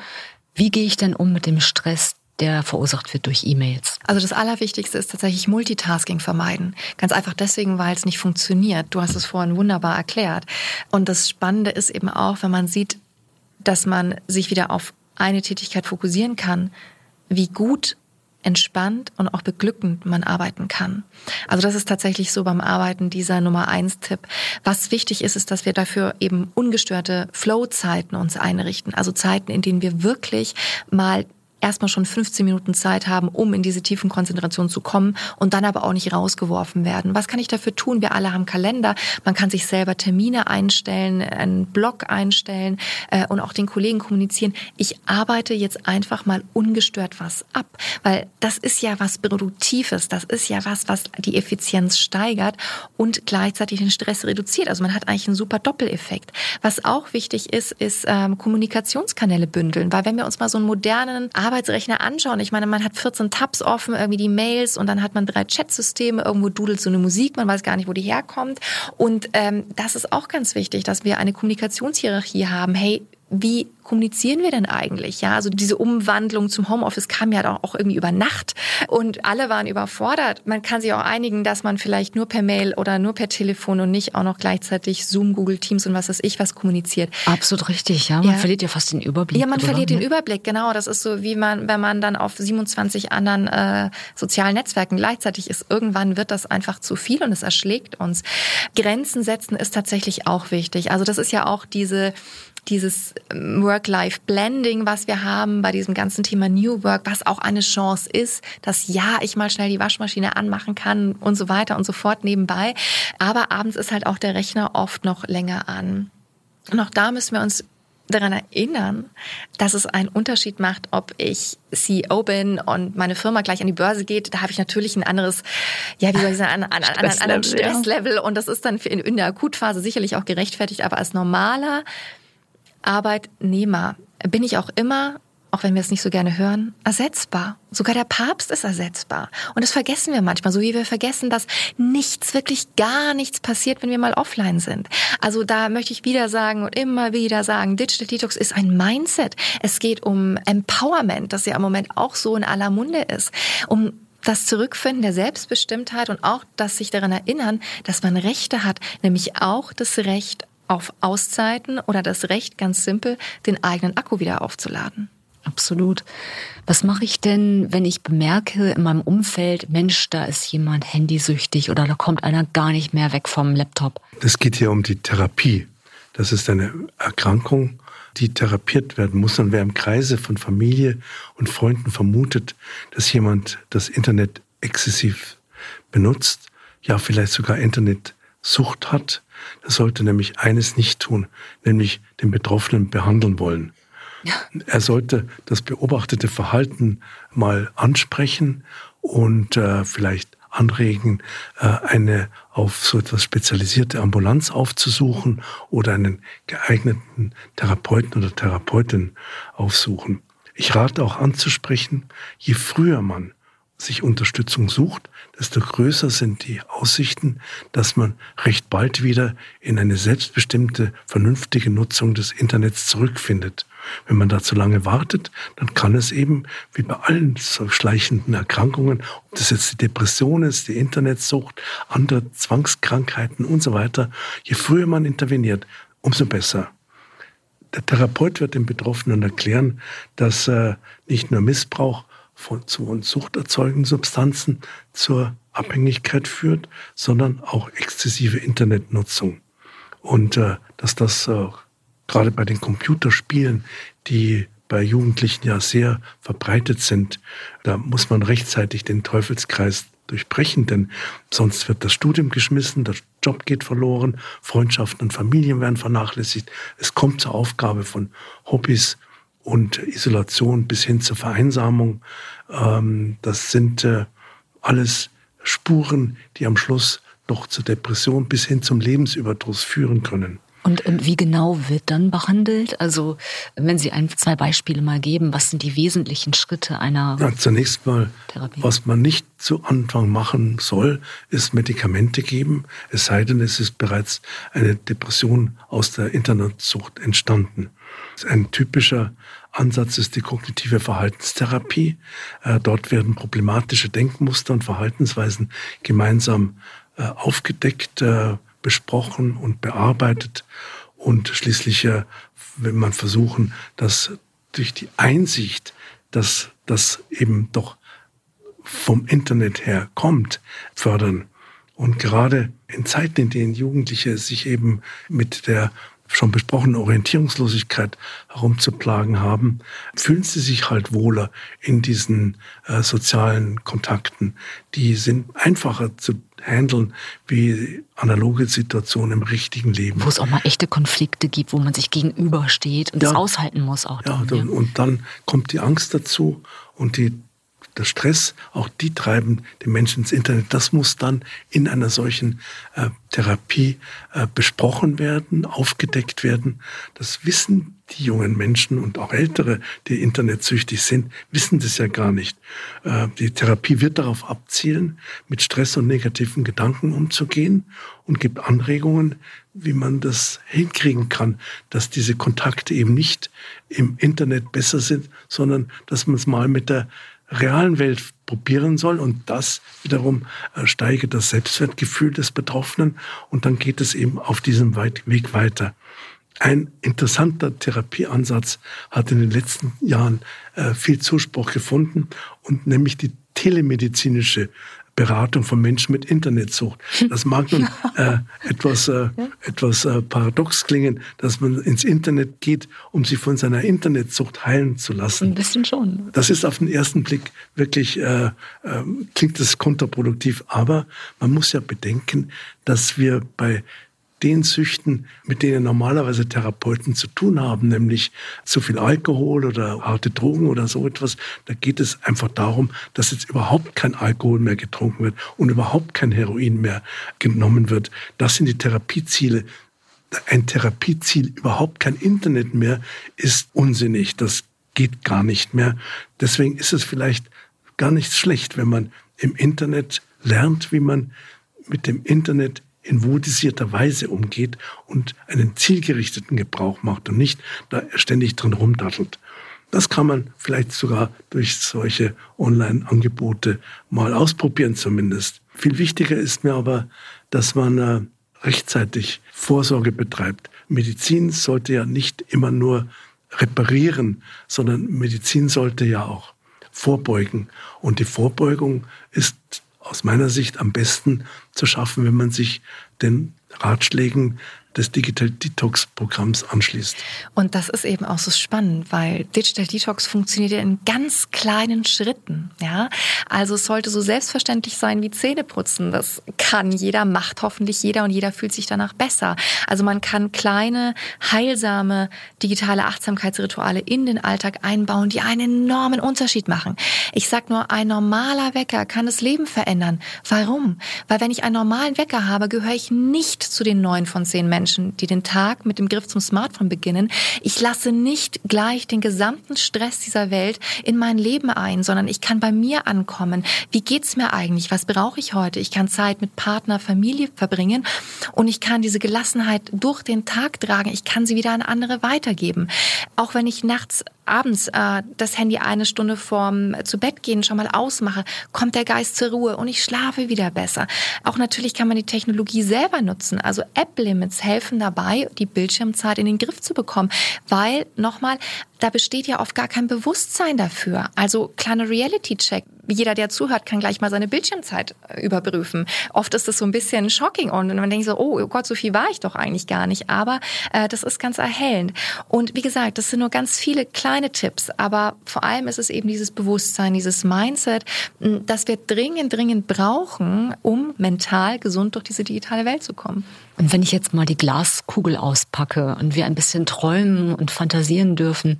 Wie gehe ich denn um mit dem Stress, der verursacht wird durch E-Mails? Also das Allerwichtigste ist tatsächlich Multitasking vermeiden. Ganz einfach deswegen, weil es nicht funktioniert. Du hast es vorhin wunderbar erklärt. Und das Spannende ist eben auch, wenn man sieht, dass man sich wieder auf eine Tätigkeit fokussieren kann, wie gut entspannt und auch beglückend man arbeiten kann. Also das ist tatsächlich so beim Arbeiten dieser Nummer eins Tipp. Was wichtig ist, ist, dass wir dafür eben ungestörte Flow-Zeiten uns einrichten. Also Zeiten, in denen wir wirklich mal erstmal schon 15 Minuten Zeit haben, um in diese tiefen Konzentration zu kommen und dann aber auch nicht rausgeworfen werden. Was kann ich dafür tun? Wir alle haben Kalender. Man kann sich selber Termine einstellen, einen Blog einstellen äh, und auch den Kollegen kommunizieren. Ich arbeite jetzt einfach mal ungestört was ab, weil das ist ja was Produktives. Das ist ja was, was die Effizienz steigert und gleichzeitig den Stress reduziert. Also man hat eigentlich einen super Doppeleffekt. Was auch wichtig ist, ist ähm, Kommunikationskanäle bündeln, weil wenn wir uns mal so einen modernen Arbeitsrechner anschauen. Ich meine, man hat 14 Tabs offen, irgendwie die Mails und dann hat man drei Chatsysteme, irgendwo dudelt so eine Musik, man weiß gar nicht, wo die herkommt. Und ähm, das ist auch ganz wichtig, dass wir eine Kommunikationshierarchie haben. Hey, wie kommunizieren wir denn eigentlich? Ja, also diese Umwandlung zum Homeoffice kam ja auch irgendwie über Nacht und alle waren überfordert. Man kann sich auch einigen, dass man vielleicht nur per Mail oder nur per Telefon und nicht auch noch gleichzeitig Zoom, Google Teams und was weiß ich was kommuniziert. Absolut richtig, ja. Man ja. verliert ja fast den Überblick. Ja, man oder? verliert den Überblick, genau. Das ist so, wie man, wenn man dann auf 27 anderen äh, sozialen Netzwerken gleichzeitig ist. Irgendwann wird das einfach zu viel und es erschlägt uns. Grenzen setzen ist tatsächlich auch wichtig. Also das ist ja auch diese dieses ähm, Work-Life-Blending, was wir haben bei diesem ganzen Thema New Work, was auch eine Chance ist, dass ja, ich mal schnell die Waschmaschine anmachen kann und so weiter und so fort nebenbei. Aber abends ist halt auch der Rechner oft noch länger an. Und auch da müssen wir uns daran erinnern, dass es einen Unterschied macht, ob ich CEO bin und meine Firma gleich an die Börse geht. Da habe ich natürlich ein anderes, ja, wie soll ich sagen, ein, ein, ein anderes Stresslevel. Und das ist dann in, in der Akutphase sicherlich auch gerechtfertigt. Aber als normaler Arbeitnehmer bin ich auch immer, auch wenn wir es nicht so gerne hören, ersetzbar. Sogar der Papst ist ersetzbar. Und das vergessen wir manchmal, so wie wir vergessen, dass nichts, wirklich gar nichts passiert, wenn wir mal offline sind. Also da möchte ich wieder sagen und immer wieder sagen, Digital Detox ist ein Mindset. Es geht um Empowerment, das ja im Moment auch so in aller Munde ist. Um das Zurückfinden der Selbstbestimmtheit und auch das sich daran erinnern, dass man Rechte hat, nämlich auch das Recht auf Auszeiten oder das Recht, ganz simpel, den eigenen Akku wieder aufzuladen. Absolut. Was mache ich denn, wenn ich bemerke in meinem Umfeld, Mensch, da ist jemand handysüchtig oder da kommt einer gar nicht mehr weg vom Laptop? Es geht hier um die Therapie. Das ist eine Erkrankung, die therapiert werden muss. Und wer im Kreise von Familie und Freunden vermutet, dass jemand das Internet exzessiv benutzt, ja vielleicht sogar Internetsucht hat, er sollte nämlich eines nicht tun, nämlich den Betroffenen behandeln wollen. Ja. Er sollte das beobachtete Verhalten mal ansprechen und äh, vielleicht anregen, äh, eine auf so etwas spezialisierte Ambulanz aufzusuchen oder einen geeigneten Therapeuten oder Therapeutin aufsuchen. Ich rate auch anzusprechen, je früher man sich Unterstützung sucht, desto größer sind die Aussichten, dass man recht bald wieder in eine selbstbestimmte, vernünftige Nutzung des Internets zurückfindet. Wenn man da zu lange wartet, dann kann es eben, wie bei allen so schleichenden Erkrankungen, ob das jetzt die Depression ist, die Internetsucht, andere Zwangskrankheiten und so weiter, je früher man interveniert, umso besser. der Therapeut wird dem Betroffenen erklären, dass äh, nicht nur Missbrauch von zu und suchterzeugenden Substanzen zur Abhängigkeit führt, sondern auch exzessive Internetnutzung. Und äh, dass das äh, gerade bei den Computerspielen, die bei Jugendlichen ja sehr verbreitet sind, da muss man rechtzeitig den Teufelskreis durchbrechen, denn sonst wird das Studium geschmissen, der Job geht verloren, Freundschaften und Familien werden vernachlässigt. Es kommt zur Aufgabe von Hobbys und Isolation bis hin zur Vereinsamung. Ähm, das sind äh, alles Spuren, die am Schluss doch zur Depression bis hin zum Lebensüberdruss führen können. Und wie genau wird dann behandelt? Also wenn Sie ein, zwei Beispiele mal geben, was sind die wesentlichen Schritte einer ja, Zunächst mal, Therapie? was man nicht zu Anfang machen soll, ist Medikamente geben, es sei denn, es ist bereits eine Depression aus der Internetsucht entstanden. Ein typischer Ansatz ist die kognitive Verhaltenstherapie. Äh, dort werden problematische Denkmuster und Verhaltensweisen gemeinsam äh, aufgedeckt äh, besprochen und bearbeitet und schließlich will man versuchen, dass durch die Einsicht, dass das eben doch vom Internet her kommt, fördern. Und gerade in Zeiten, in denen Jugendliche sich eben mit der schon besprochenen Orientierungslosigkeit herumzuplagen haben, fühlen sie sich halt wohler in diesen äh, sozialen Kontakten. Die sind einfacher zu handeln wie analoge Situationen im richtigen Leben. Wo es auch mal echte Konflikte gibt, wo man sich gegenübersteht und ja. das aushalten muss auch. Dann, ja, ja, und dann kommt die Angst dazu und die der Stress, auch die treiben den Menschen ins Internet. Das muss dann in einer solchen äh, Therapie äh, besprochen werden, aufgedeckt werden. Das wissen die jungen Menschen und auch Ältere, die internetsüchtig sind, wissen das ja gar nicht. Äh, die Therapie wird darauf abzielen, mit Stress und negativen Gedanken umzugehen und gibt Anregungen, wie man das hinkriegen kann, dass diese Kontakte eben nicht im Internet besser sind, sondern dass man es mal mit der realen Welt probieren soll. Und das wiederum äh, steigert das Selbstwertgefühl des Betroffenen. Und dann geht es eben auf diesem Weg weiter. Ein interessanter Therapieansatz hat in den letzten Jahren äh, viel Zuspruch gefunden und nämlich die telemedizinische Beratung von Menschen mit Internetsucht. Das mag nun äh, etwas, äh, etwas äh, paradox klingen, dass man ins Internet geht, um sich von seiner Internetsucht heilen zu lassen. Ein bisschen schon. Das ist auf den ersten Blick wirklich, äh, äh, klingt das kontraproduktiv, aber man muss ja bedenken, dass wir bei den Süchten, mit denen normalerweise Therapeuten zu tun haben, nämlich zu viel Alkohol oder harte Drogen oder so etwas, da geht es einfach darum, dass jetzt überhaupt kein Alkohol mehr getrunken wird und überhaupt kein Heroin mehr genommen wird. Das sind die Therapieziele. Ein Therapieziel, überhaupt kein Internet mehr, ist unsinnig. Das geht gar nicht mehr. Deswegen ist es vielleicht gar nicht schlecht, wenn man im Internet lernt, wie man mit dem Internet in wohldosierter Weise umgeht und einen zielgerichteten Gebrauch macht und nicht da ständig drin rumdattelt. Das kann man vielleicht sogar durch solche Online-Angebote mal ausprobieren zumindest. Viel wichtiger ist mir aber, dass man äh, rechtzeitig Vorsorge betreibt. Medizin sollte ja nicht immer nur reparieren, sondern Medizin sollte ja auch vorbeugen. Und die Vorbeugung ist aus meiner Sicht am besten zu schaffen, wenn man sich den Ratschlägen des Digital Detox Programms anschließt. Und das ist eben auch so spannend, weil Digital Detox funktioniert ja in ganz kleinen Schritten, ja? Also es sollte so selbstverständlich sein wie Zähneputzen. Das kann jeder, macht hoffentlich jeder und jeder fühlt sich danach besser. Also man kann kleine, heilsame digitale Achtsamkeitsrituale in den Alltag einbauen, die einen enormen Unterschied machen. Ich sag nur, ein normaler Wecker kann das Leben verändern. Warum? Weil wenn ich einen normalen Wecker habe, gehöre ich nicht zu den neun von zehn Menschen Menschen, die den Tag mit dem Griff zum Smartphone beginnen. Ich lasse nicht gleich den gesamten Stress dieser Welt in mein Leben ein, sondern ich kann bei mir ankommen. Wie geht's mir eigentlich? Was brauche ich heute? Ich kann Zeit mit Partner, Familie verbringen und ich kann diese Gelassenheit durch den Tag tragen. Ich kann sie wieder an andere weitergeben. Auch wenn ich nachts abends äh, das Handy eine Stunde vorm äh, zu Bett gehen schon mal ausmache, kommt der Geist zur Ruhe und ich schlafe wieder besser. Auch natürlich kann man die Technologie selber nutzen. Also App-Limits helfen dabei, die Bildschirmzeit in den Griff zu bekommen, weil nochmal da besteht ja oft gar kein Bewusstsein dafür. Also kleiner Reality-Check. Jeder, der zuhört, kann gleich mal seine Bildschirmzeit äh, überprüfen. Oft ist das so ein bisschen shocking und man denkt so, oh Gott, so viel war ich doch eigentlich gar nicht. Aber äh, das ist ganz erhellend. Und wie gesagt, das sind nur ganz viele kleine Tipps. Aber vor allem ist es eben dieses Bewusstsein, dieses Mindset, das wir dringend, dringend brauchen, um mental gesund durch diese digitale Welt zu kommen. Und wenn ich jetzt mal die Glaskugel auspacke und wir ein bisschen träumen und fantasieren dürfen,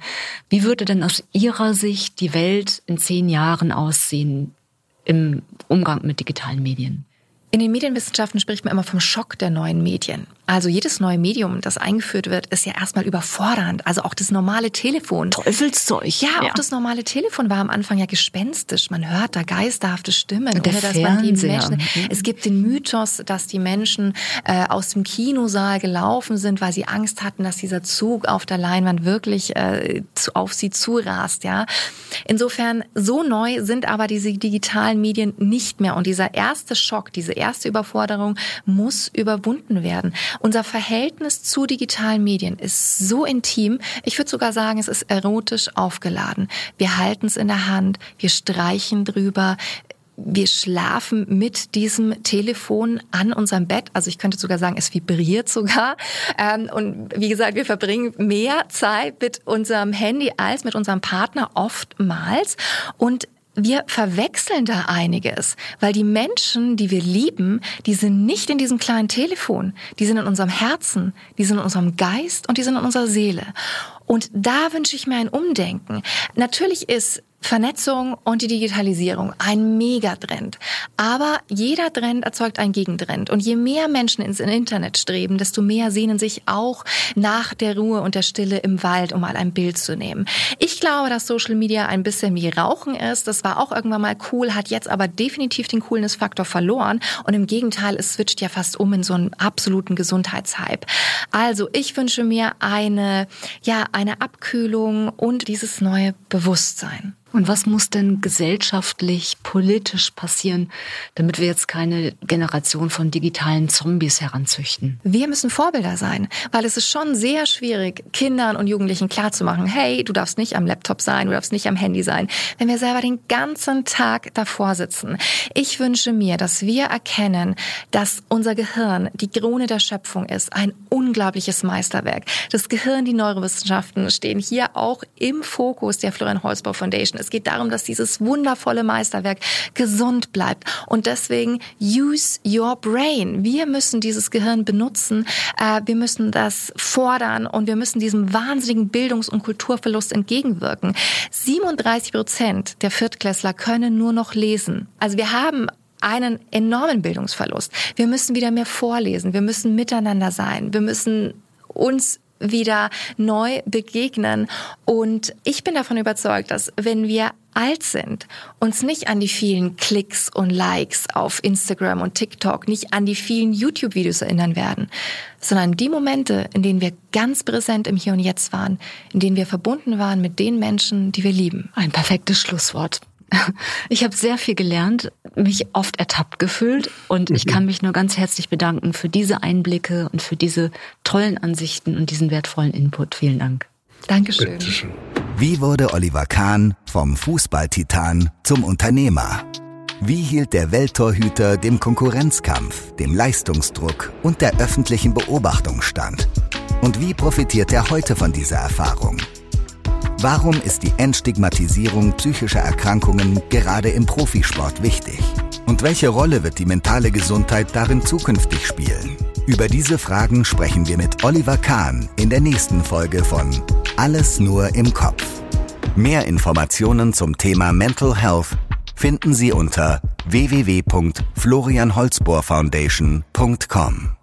wie würde denn aus Ihrer Sicht die Welt in zehn Jahren aussehen im Umgang mit digitalen Medien? In den Medienwissenschaften spricht man immer vom Schock der neuen Medien. Also jedes neue Medium, das eingeführt wird, ist ja erstmal überfordernd. Also auch das normale Telefon. Teufelszeug. Ja, ja, auch das normale Telefon war am Anfang ja gespenstisch. Man hört da geisterhafte Stimmen, Und der ohne dass man die Menschen. Mhm. Es gibt den Mythos, dass die Menschen äh, aus dem Kinosaal gelaufen sind, weil sie Angst hatten, dass dieser Zug auf der Leinwand wirklich äh, zu, auf sie zurast. Ja, insofern so neu sind aber diese digitalen Medien nicht mehr. Und dieser erste Schock, diese erste Überforderung muss überwunden werden. Unser Verhältnis zu digitalen Medien ist so intim. Ich würde sogar sagen, es ist erotisch aufgeladen. Wir halten es in der Hand, wir streichen drüber, wir schlafen mit diesem Telefon an unserem Bett. Also ich könnte sogar sagen, es vibriert sogar. Ähm, und wie gesagt, wir verbringen mehr Zeit mit unserem Handy als mit unserem Partner oftmals. Und wir verwechseln da einiges, weil die Menschen, die wir lieben, die sind nicht in diesem kleinen Telefon, die sind in unserem Herzen, die sind in unserem Geist und die sind in unserer Seele. Und da wünsche ich mir ein Umdenken. Natürlich ist Vernetzung und die Digitalisierung, ein Megatrend. Aber jeder Trend erzeugt einen Gegentrend. Und je mehr Menschen ins Internet streben, desto mehr sehnen sich auch nach der Ruhe und der Stille im Wald, um mal ein Bild zu nehmen. Ich glaube, dass Social Media ein bisschen wie Rauchen ist. Das war auch irgendwann mal cool, hat jetzt aber definitiv den Coolness-Faktor verloren. Und im Gegenteil, es switcht ja fast um in so einen absoluten Gesundheitshype. Also ich wünsche mir eine, ja, eine Abkühlung und dieses neue Bewusstsein. Und was muss denn gesellschaftlich, politisch passieren, damit wir jetzt keine Generation von digitalen Zombies heranzüchten? Wir müssen Vorbilder sein, weil es ist schon sehr schwierig, Kindern und Jugendlichen klarzumachen, hey, du darfst nicht am Laptop sein, du darfst nicht am Handy sein, wenn wir selber den ganzen Tag davor sitzen. Ich wünsche mir, dass wir erkennen, dass unser Gehirn die Krone der Schöpfung ist, ein unglaubliches Meisterwerk. Das Gehirn, die Neurowissenschaften stehen hier auch im Fokus der Florian Holzbau Foundation. Es geht darum, dass dieses wundervolle Meisterwerk gesund bleibt. Und deswegen use your brain. Wir müssen dieses Gehirn benutzen. Äh, wir müssen das fordern und wir müssen diesem wahnsinnigen Bildungs- und Kulturverlust entgegenwirken. 37 Prozent der Viertklässler können nur noch lesen. Also wir haben einen enormen Bildungsverlust. Wir müssen wieder mehr vorlesen. Wir müssen miteinander sein. Wir müssen uns wieder neu begegnen. Und ich bin davon überzeugt, dass wenn wir alt sind, uns nicht an die vielen Klicks und Likes auf Instagram und TikTok, nicht an die vielen YouTube-Videos erinnern werden, sondern die Momente, in denen wir ganz präsent im Hier und Jetzt waren, in denen wir verbunden waren mit den Menschen, die wir lieben. Ein perfektes Schlusswort. Ich habe sehr viel gelernt, mich oft ertappt gefühlt und ich kann mich nur ganz herzlich bedanken für diese Einblicke und für diese tollen Ansichten und diesen wertvollen Input. Vielen Dank. Dankeschön. Wie wurde Oliver Kahn vom Fußballtitan zum Unternehmer? Wie hielt der Welttorhüter dem Konkurrenzkampf, dem Leistungsdruck und der öffentlichen Beobachtung stand? Und wie profitiert er heute von dieser Erfahrung? Warum ist die Entstigmatisierung psychischer Erkrankungen gerade im Profisport wichtig? Und welche Rolle wird die mentale Gesundheit darin zukünftig spielen? Über diese Fragen sprechen wir mit Oliver Kahn in der nächsten Folge von Alles nur im Kopf. Mehr Informationen zum Thema Mental Health finden Sie unter www.florianholzbohrfoundation.com.